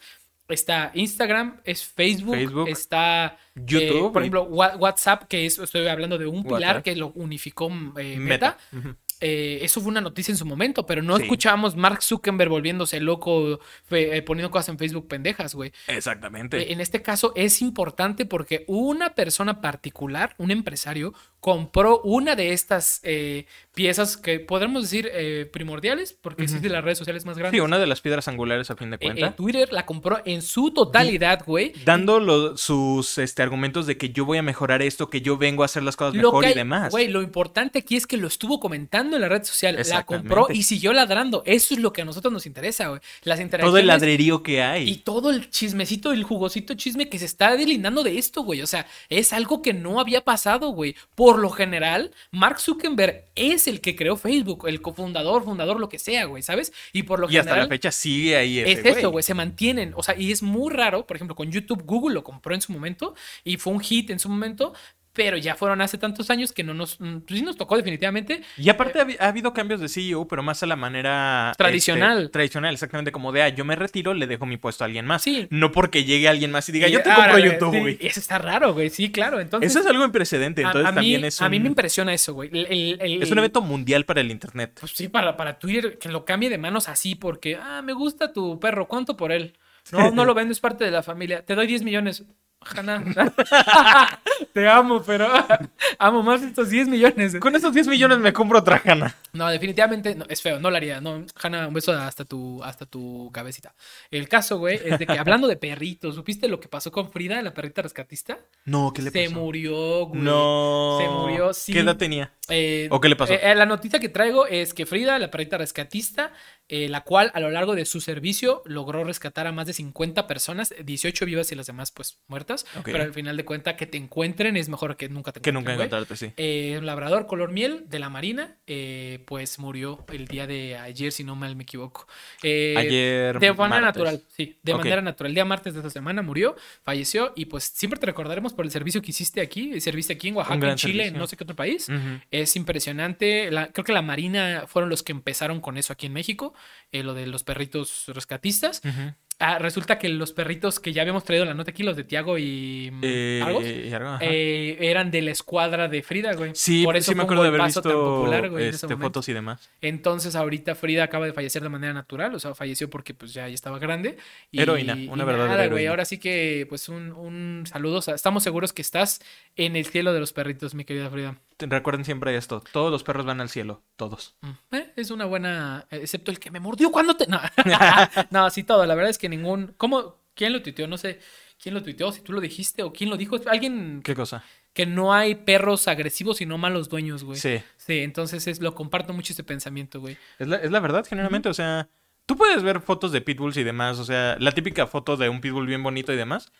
está Instagram, es Facebook, Facebook, está eh, YouTube por y- ejemplo, WhatsApp, que es, estoy hablando de un pilar WhatsApp. que lo unificó eh, Meta. Ujú. Eh, eso fue una noticia en su momento, pero no Sí. escuchábamos Mark Zuckerberg volviéndose loco, eh, poniendo cosas en Facebook pendejas, güey. Exactamente. Eh, En este caso es importante porque una persona particular, un empresario, compró una de estas eh, piezas que podemos decir eh, primordiales, porque sí es de las redes sociales más grandes. Sí, una de las piedras angulares a fin de Eh, eh, cuentas. Twitter la compró en su totalidad, güey. dando lo- sus este, argumentos de que yo voy a mejorar esto, que yo vengo a hacer las cosas Lo mejor que y demás. Güey, lo importante aquí es que lo estuvo comentando en la red social. La compró y siguió ladrando. Eso es lo que a nosotros nos interesa, güey. Las interacciones. Todo el ladrerío que hay. Y todo el chismecito, el jugosito chisme que se está delindando de esto, güey. O sea, es algo que no había pasado, güey. Por lo general, Mark Zuckerberg es el que creó Facebook, el cofundador, fundador, lo que sea, güey, ¿sabes? Y por lo y hasta general. la fecha sigue ahí ese Es eso, güey, se mantienen. O sea, y es muy raro, por ejemplo, con YouTube, Google lo compró en su momento y fue un hit en su momento, pero ya fueron hace tantos años que no nos, mm, pues sí nos tocó definitivamente. Y aparte ha, habi- ha habido cambios de CEO, pero más a la manera... Tradicional. este, tradicional, exactamente como de, ah, yo me retiro, le dejo mi puesto a alguien más. Sí. No porque llegue alguien más y diga, Y yo te ahora, compro güey, YouTube, sí, güey. Eso está raro, güey, sí, claro. Entonces, Eso es algo en precedente, a- entonces a, mí, también es un... a mí me impresiona eso, güey. Es un evento mundial para el internet. Pues sí, para, para Twitter, que lo cambie de manos así, porque, ah, me gusta tu perro, ¿cuánto por él? No, no lo vendo, es parte de la familia. Te doy 10 millones. Hanna. Te amo, pero amo más estos 10 millones. Con esos 10 millones me compro otra Hanna. No, definitivamente no, es feo, no lo haría. No, Hanna, un beso hasta tu, hasta tu cabecita. El caso, güey, es de que hablando de perritos, ¿supiste lo que pasó con Frida, la perrita rescatista? No, ¿qué le Se pasó? murió, güey. No. Se murió, sí. ¿Qué edad tenía? Eh, ¿O qué le pasó? eh, eh, la noticia que traigo es que Frida, la perrita rescatista, eh, la cual a lo largo de su servicio logró rescatar a más de 50 personas, 18 vivas y las demás pues muertas. Muertas, Ok. pero al final de cuentas que te encuentren es mejor que nunca te Que nunca encontrarte, sí. Eh, un labrador color miel de la marina, eh, pues murió el día de ayer, si no mal me equivoco. Eh, Ayer. de manera martes. natural, sí, de manera natural. El día martes de esta semana murió, falleció y pues siempre te recordaremos por el servicio que hiciste aquí, serviste aquí en Oaxaca, en Chile, en no sé qué otro país. Ujú. Es impresionante. La- creo que la Marina fueron los que empezaron con eso aquí en México, eh, lo de los perritos rescatistas. Ujú. Ah, resulta que los perritos que ya habíamos traído en la nota aquí, los de Tiago y mm, Eh, Argos, y ajá. eh, eran de la escuadra de Frida, güey. Sí, por eso sí me acuerdo de haber visto popular, güey, este, fotos y demás. Entonces ahorita Frida acaba de fallecer de manera natural, o sea, falleció porque pues ya, ya estaba grande. Y, Heroína, una y verdadera nada, güey, ahora sí que pues un, un saludo, o sea, estamos seguros que estás en el cielo de los perritos, mi querida Frida. Recuerden siempre esto: todos los perros van al cielo. Todos. Mm, eh, es una buena, excepto el que me mordió cuando te... No, no sí todo, la verdad es que ningún... ¿Cómo? ¿Quién lo tuiteó? No sé quién lo tuiteó, si tú lo dijiste o quién lo dijo. Alguien ¿Qué cosa? que no hay perros agresivos sino malos dueños, güey. Sí. Sí, entonces es, lo comparto mucho ese pensamiento, güey. Es la, es la verdad, generalmente. O sea, tú puedes ver fotos de pitbulls y demás. O sea, la típica foto de un pitbull bien bonito y demás.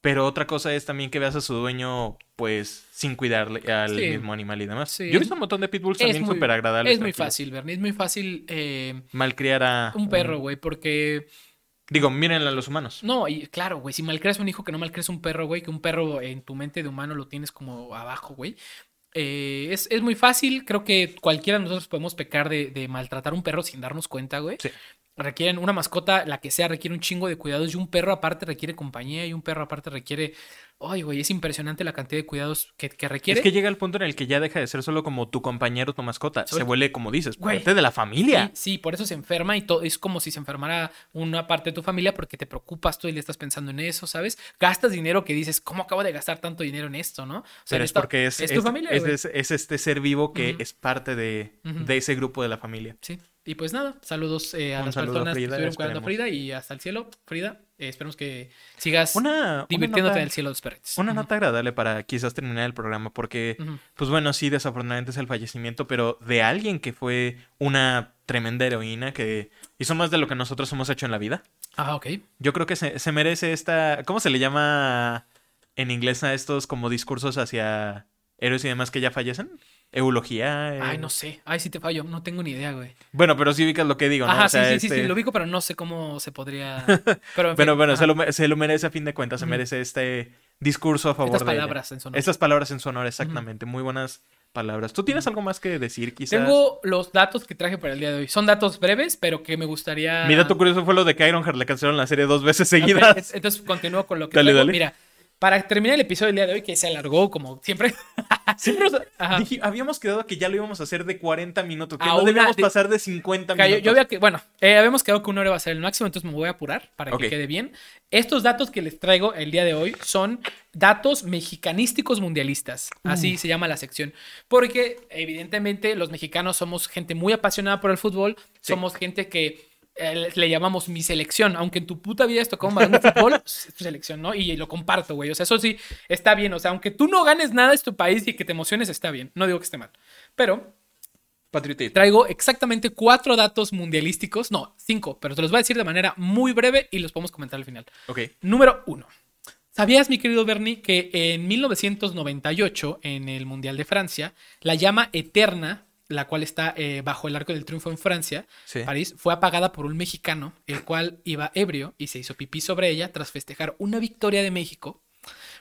Pero otra cosa es también que veas a su dueño, pues, sin cuidarle al Sí. mismo animal y demás. Sí. Yo he visto un montón de pitbulls también súper agradables. Es muy tranquilos. fácil, Bernie. Es muy fácil eh, Malcriar a. un perro, güey, porque... Digo, mírenle a los humanos. No, y claro, güey, si malcreas un hijo que no malcreas un perro, güey, que un perro en tu mente de humano lo tienes como abajo, güey. Eh, es, es muy fácil, creo que cualquiera de nosotros podemos pecar de, de maltratar a un perro sin darnos cuenta, güey. Sí. Requieren una mascota, la que sea, requiere un chingo de cuidados y un perro aparte requiere compañía y un perro aparte requiere... Ay, güey, es impresionante la cantidad de cuidados que, que requiere. Es que llega el punto en el que ya deja de ser solo como tu compañero, tu mascota. Sobre- Se vuelve, como dices, Güey. parte de la familia. Sí, sí, por eso se enferma y todo es como si se enfermara una parte de tu familia porque te preocupas tú y le estás pensando en eso, ¿sabes? Gastas dinero que dices, ¿cómo acabo de gastar tanto dinero en esto, no? O sea, Pero es esta- porque es, es tu es- familia, es, es- es este ser vivo que es parte de, de ese grupo de la familia. Sí. Y pues nada, saludos eh, a Un las saludo a personas Frida, que estuvieron cuidando a. Frida y hasta el cielo, Frida. eh, esperemos que sigas Una, una divirtiéndote nota, en el cielo de los perritos. una nota agradable para quizás terminar el programa, porque, pues bueno, sí, desafortunadamente es el fallecimiento, pero de alguien que fue una tremenda heroína que hizo más de lo que nosotros hemos hecho en la vida. Ah, ok. Yo creo que se, se merece esta. ¿Cómo se le llama en inglés a estos como discursos hacia héroes y demás que ya fallecen? Eulogía. eh. Ay, no sé. Ay, sí te fallo. No tengo ni idea, güey. Bueno, pero sí ubicas lo que digo, ¿no? Ajá, O sea, sí, sí, sí, este- sí, lo ubico, pero no sé cómo se podría. Pero, en Bueno, fin, bueno, ajá. se lo, se lo merece a fin de cuentas, se merece este discurso a favor Estas de ella. palabras en sonoro. Estas palabras en su honor, exactamente. Muy buenas palabras. ¿Tú tienes algo más que decir, quizás? Tengo los datos que traje para el día de hoy. Son datos breves, pero que me gustaría. Mi dato curioso fue lo de que Ironheart le cancelaron la serie dos veces seguidas. Entonces continúo con lo que Dale, dale. Mira, para terminar el episodio del día de hoy, que se alargó como siempre. Siempre nos- dije- habíamos quedado que ya lo íbamos a hacer de 40 minutos, que A no debíamos de- pasar de 50 Que yo, minutos. yo había que, bueno, eh, habíamos quedado que una hora va a ser el máximo, entonces me voy a apurar para que quede bien. Estos datos que les traigo el día de hoy son datos mexicanísticos mundialistas. Así se llama la sección. Porque, evidentemente, los mexicanos somos gente muy apasionada por el fútbol. Sí. Somos gente que eh, le- llamamos mi selección. Aunque en tu puta vida has tocado un de fútbol, es tu selección, ¿no? Y lo comparto, güey. O sea, eso sí está bien. O sea, aunque tú no ganes nada, es tu país y que te emociones, está bien. No digo que esté mal. Pero Patriotito. Traigo exactamente cuatro datos mundialísticos, no, cinco, pero te los voy a decir de manera muy breve y los podemos comentar al final. Ok. Número uno. ¿Sabías, mi querido Bernie, que en 1998, en el Mundial de Francia, la llama eterna, la cual está eh, bajo el arco del triunfo en Francia, Sí. París, fue apagada por un mexicano, el cual iba ebrio y se hizo pipí sobre ella tras festejar una victoria de México?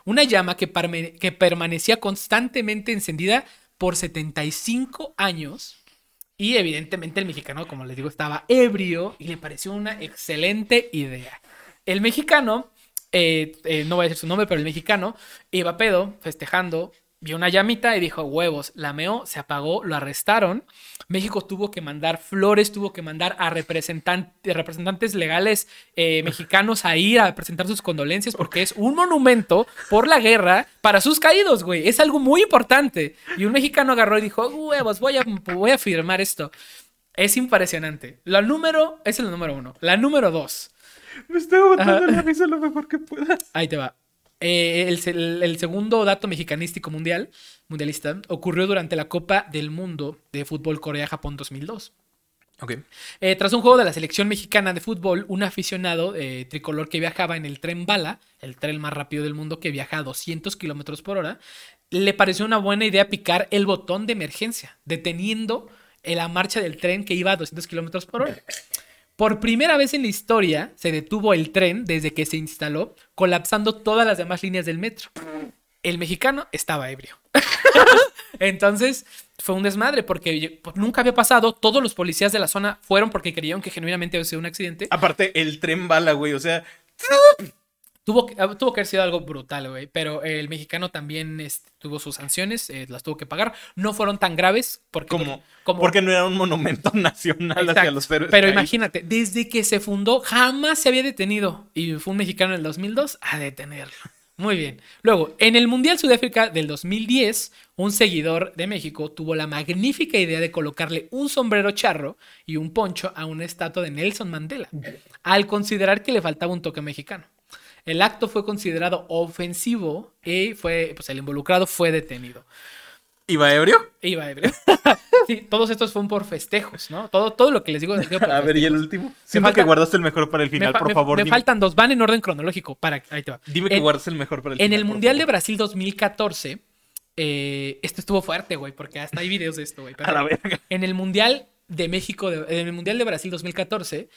Una llama que, permanecía constantemente encendida por 75 años. Y evidentemente el mexicano, como les digo, estaba ebrio y le pareció una excelente idea. El mexicano, eh, eh, no voy a decir su nombre, pero el mexicano iba pedo, festejando, vio una llamita y dijo, huevos, la meó, se apagó, lo arrestaron. México tuvo que mandar flores, tuvo que mandar a representan- representantes legales eh, mexicanos a ir a presentar sus condolencias porque es un monumento por la guerra para sus caídos, güey. Es algo muy importante. Y un mexicano agarró y dijo, huevos, voy a, voy a firmar esto. Es impresionante. La número, es el número uno. La número dos. Me estoy Ajá. la risa lo mejor que pueda. Ahí te va. Eh, el, se- el- el segundo dato mexicanístico mundial, mundialista, ocurrió durante la Copa del Mundo de Fútbol Corea-Japón 2002. Ok. Eh, tras un juego de la selección mexicana de fútbol, un aficionado eh, tricolor que viajaba en el tren bala, el tren más rápido del mundo que viaja a 200 kilómetros por hora, le pareció una buena idea picar el botón de emergencia, deteniendo la marcha del tren que iba a 200 kilómetros por hora. Por primera vez en la historia se detuvo el tren desde que se instaló, colapsando todas las demás líneas del metro. El mexicano estaba ebrio. Entonces fue un desmadre porque pues, nunca había pasado. Todos los policías de la zona fueron porque creyeron que genuinamente había sido un accidente. Aparte, el tren bala, güey. O sea, Tuvo, que- ah, tuvo que haber sido algo brutal, güey. Pero el mexicano también este, tuvo sus sanciones, eh, las tuvo que pagar. No fueron tan graves porque... como, como- porque no era un monumento nacional hacia Exacto. los héroes. Pero imagínate, desde que se fundó jamás se había detenido. Y fue un mexicano en el 2002 a detenerlo. Muy bien. Luego, en el Mundial Sudáfrica del 2010, un seguidor de México tuvo la magnífica idea de colocarle un sombrero charro y un poncho a una estatua de Nelson Mandela, al considerar que le faltaba un toque mexicano. El acto fue considerado ofensivo y fue, pues el involucrado fue detenido. ¿Iba ebrio? Iba ebrio. sí, todos estos fueron por festejos, ¿no? Todo, todo lo que les digo es por A ver, ¿y el último? Siento falta- que guardaste el mejor para el final, por me- favor. Me dime, faltan dos, van en orden cronológico. Para, ahí te va. dime que en, guardas el mejor para el en final. el por Mundial de. Brasil 2014, eh, esto estuvo fuerte, güey, porque hasta hay videos de esto, güey. A la verga. En el Mundial de México, de- en el Mundial de Brasil 2014,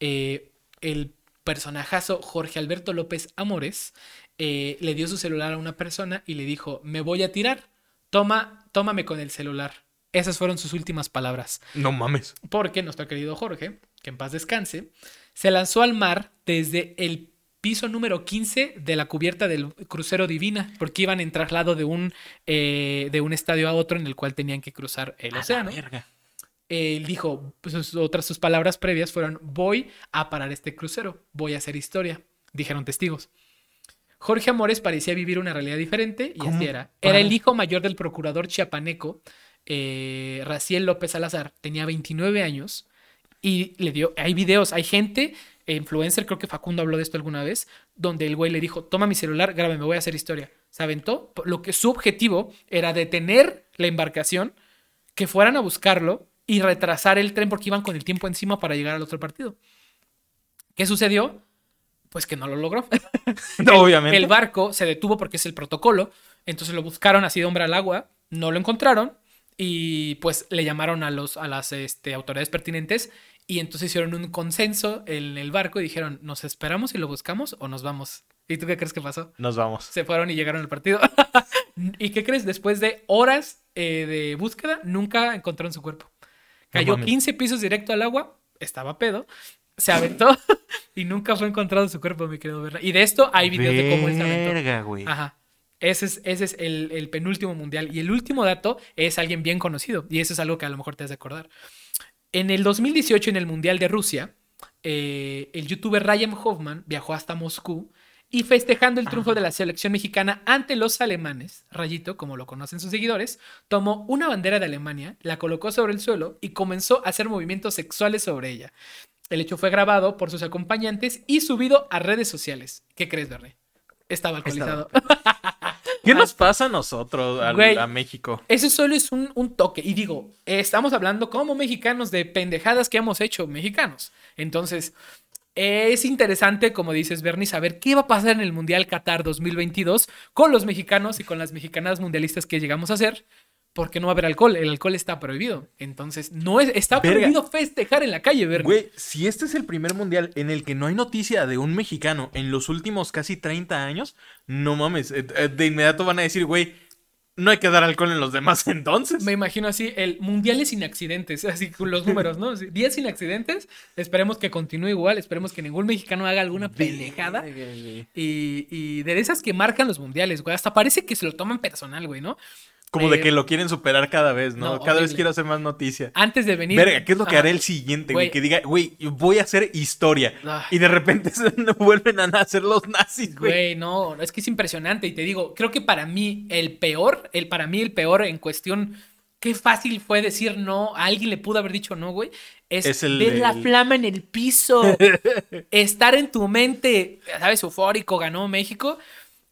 eh, el personajazo Jorge Alberto López Amores eh, le dio su celular a una persona y le dijo, me voy a tirar, toma, tómame con el celular. Esas fueron sus últimas palabras. No mames. Porque nuestro querido Jorge, que en paz descanse, se lanzó al mar desde el piso número 15 de la cubierta del crucero Divina, porque iban en traslado de un, eh, de un estadio a otro en el cual tenían que cruzar el A la océano. verga. Él dijo, pues, sus- otras sus palabras previas fueron, voy a parar este crucero, voy a hacer historia, dijeron testigos. Jorge Amores parecía vivir una realidad diferente y ¿Cómo? así era. Era el hijo mayor del procurador chiapaneco, eh, Raciel López Salazar, tenía 29 años y le dio, hay videos, hay gente, eh, influencer, creo que Facundo habló de esto alguna vez, donde el güey le dijo, toma mi celular, grábame, voy a hacer historia. Se aventó, lo que su objetivo era detener la embarcación, que fueran a buscarlo y retrasar el tren porque iban con el tiempo encima para llegar al otro partido. ¿Qué sucedió? Pues que no lo logró. El- Obviamente. El barco se detuvo porque es el protocolo. Entonces lo buscaron así de hombre al agua. No lo encontraron. Y pues le llamaron a, los, a las este, autoridades pertinentes. Y entonces hicieron un consenso en el barco y dijeron: ¿Nos esperamos y lo buscamos o nos vamos? ¿Y tú qué crees que pasó? Nos vamos. Se fueron y llegaron al partido. ¿Y qué crees? Después de horas eh, de búsqueda, nunca encontraron su cuerpo. Cayó mames. 15 pisos directo al agua, estaba pedo, se aventó y nunca fue encontrado su cuerpo, mi querido Berna. Y de esto hay videos de cómo él se aventó. Güey. Ajá. Ese es, ese es el, el penúltimo mundial. Y el último dato es alguien bien conocido. Y eso es algo que a lo mejor te has de acordar. En el 2018, en el Mundial de Rusia, eh, el youtuber Ryan Hoffman viajó hasta Moscú y festejando el triunfo de la selección mexicana ante los alemanes, Rayito, como lo conocen sus seguidores, tomó una bandera de Alemania, la colocó sobre el suelo y comenzó a hacer movimientos sexuales sobre ella. El hecho fue grabado por sus acompañantes y subido a redes sociales. ¿Qué crees, Bernie? Estaba alcoholizado. ¿Qué nos pasa a nosotros, al- Güey. a México? Eso solo es un, un toque. Y digo, eh, estamos hablando como mexicanos de pendejadas que hemos hecho mexicanos. Entonces, es interesante, como dices, Bernie, saber qué va a pasar en el Mundial Qatar 2022 con los mexicanos y con las mexicanas mundialistas que llegamos a ser. Porque no va a haber alcohol. El alcohol está prohibido. Entonces, no es, está Verga. prohibido festejar en la calle, Bernie. Güey, si este es el primer mundial en el que no hay noticia de un mexicano en los últimos casi 30 años, no mames, eh, eh, de inmediato van a decir, güey, no hay que dar alcohol en los demás entonces. Me imagino así, el mundial es sin accidentes, así con los números, ¿no? Así, 10 sin accidentes, esperemos que continúe igual, esperemos que ningún mexicano haga alguna pendejada. Y, y de esas que marcan los mundiales, güey. Hasta parece que se lo toman personal, güey, ¿no? Como de que lo quieren superar cada vez, ¿no? no, cada vez quiero hacer más noticia. Antes de venir. Verga, ¿qué es lo que haré el siguiente, güey? Que diga, güey, voy a hacer historia. Ah. Y de repente se vuelven a nacer los nazis, güey. Güey, no, es que es impresionante. Y te digo, creo que para mí el peor, el para mí el peor en cuestión, qué fácil fue decir no, a alguien le pudo haber dicho no, güey. Es, Es el ver la flama en el piso, estar en tu mente, ¿sabes? Eufórico, ganó México.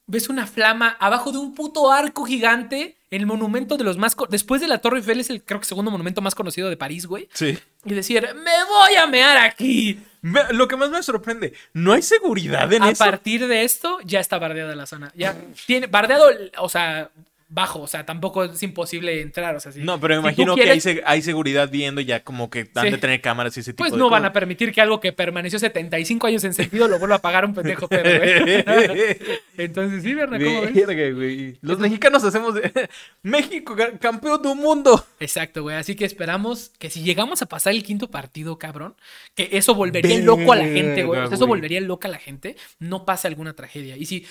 Ves una flama abajo de un puto arco gigante, el monumento de los más... Después de la Torre Eiffel es el, creo que, segundo monumento más conocido de París, güey. Sí. Y decir, me voy a mear aquí. Me- Lo que más me sorprende, ¿no hay seguridad en A eso? partir de esto, ya está bardeada la zona. Ya tiene bardeado, o sea, bajo. O sea, tampoco es imposible entrar. O sea, si- No, pero me si imagino que hay, quieres, se- hay seguridad viendo ya como que han Sí. de tener cámaras y ese tipo Pues de no van a permitir que algo que permaneció 75 años en sentido lo vuelva a pagar un pendejo pedo, güey. Entonces, sí, Berna, ¿cómo ves? Verga, güey. Los mexicanos hacemos de... México, ca- campeón del mundo. Exacto, güey. Así que esperamos que si llegamos a pasar el quinto partido, cabrón, que eso volvería loco a la gente, güey. O sea, eso volvería loca a la gente. No pase alguna tragedia. Y si.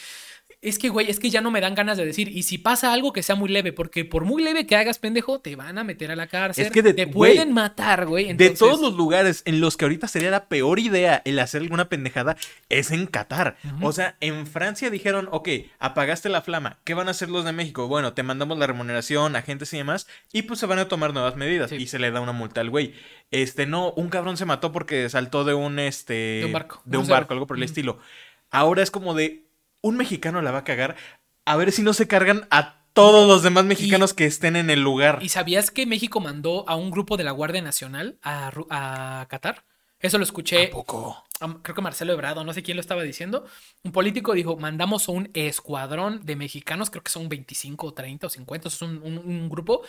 Es que, güey, es que ya no me dan ganas de decir. Y si pasa algo que sea muy leve, porque por muy leve que hagas, pendejo, te van a meter a la cárcel. Es que de- te güey, pueden matar, güey. De Entonces, todos los lugares en los que ahorita sería la peor idea el hacer alguna pendejada es en Qatar. O sea, en Francia dijeron, ok, apagaste la flama, ¿qué van a hacer los de México? Bueno, te mandamos la remuneración, agentes y demás, y pues se van a tomar nuevas medidas Sí. y se le da una multa al güey. Este, no, un cabrón se mató porque saltó de un, este... De un barco. De un barco, algo por el estilo. Ahora es como de, un mexicano la va a cagar, a ver si no se cargan a todos los demás mexicanos que estén en el lugar. ¿Y sabías que México mandó a un grupo de la Guardia Nacional a, a Qatar? Eso lo escuché. ¿A poco? creo que Marcelo Ebrado, no sé quién lo estaba diciendo, un político dijo, mandamos a un escuadrón de mexicanos, creo que son 25 o 30 o 50, es un, un- un grupo,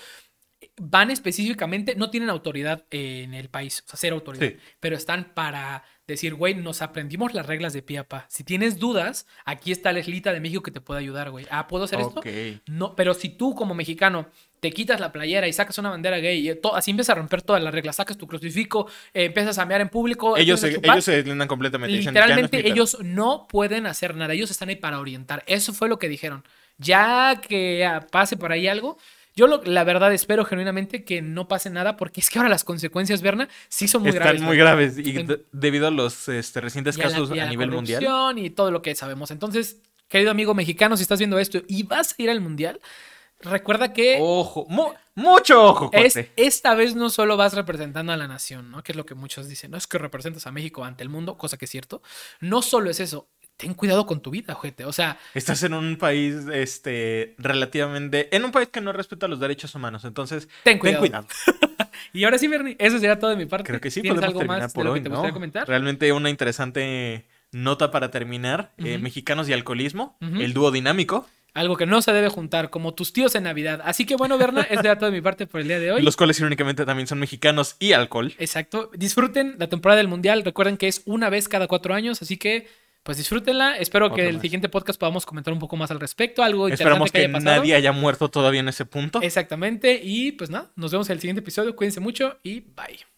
van específicamente, no tienen autoridad en el país, o sea, cero autoridad, Sí. pero están para decir, güey, nos aprendimos las reglas de pie a pa. Si tienes dudas, aquí está la islita de México que te puede ayudar, güey. Ah, ¿puedo hacer esto? Ok. No, pero si tú como mexicano te quitas la playera y sacas una bandera gay y así empiezas a romper todas las reglas, sacas tu crucifijo, eh, empiezas a mear en público, Ellos se, ellos se deslindan completamente. dicen, "Ya no es literalmente mi pedo". ellos no pueden hacer nada, ellos están ahí para orientar. Eso fue lo que dijeron. Ya que ah, pase por ahí algo, yo lo- la verdad espero genuinamente que no pase nada porque es que ahora las consecuencias, Berna, sí son muy Están graves. muy güey. graves y En- debido a los este, recientes Y a la- casos a, nivel mundial. Y todo lo que sabemos. Entonces, querido amigo mexicano, si estás viendo esto y vas a ir al mundial, recuerda que Ojo, mu- mucho ojo, es, esta vez no solo vas representando a la nación, ¿no? Que es lo que muchos dicen, no es que representas a México ante el mundo, cosa que es cierto. No solo es eso, ten cuidado con tu vida, ojete. O sea, Estás en un país, este, relativamente, en un país que no respeta los derechos humanos, entonces ten cuidado. ten cuidado. Y ahora sí, Bernie, eso sería todo de mi parte. Creo que sí ¿Tienes podemos algo terminar más por de lo hoy, que te ¿no? gustaría comentar? Realmente una interesante nota para terminar. eh, mexicanos y alcoholismo, el dúo dinámico, Algo que no se debe juntar, como tus tíos en Navidad. Así que bueno, Berna, eso sería todo de mi parte por el día de hoy. los cuales irónicamente también son mexicanos y alcohol. Exacto. Disfruten la temporada del Mundial. Recuerden que es una vez cada cuatro años, así que pues disfrútenla. Espero que Otro el más. siguiente podcast podamos comentar un poco más al respecto. Algo Esperamos que, que haya nadie haya muerto todavía en ese punto. Exactamente. Y pues nada, nos vemos en el siguiente episodio. Cuídense mucho y bye.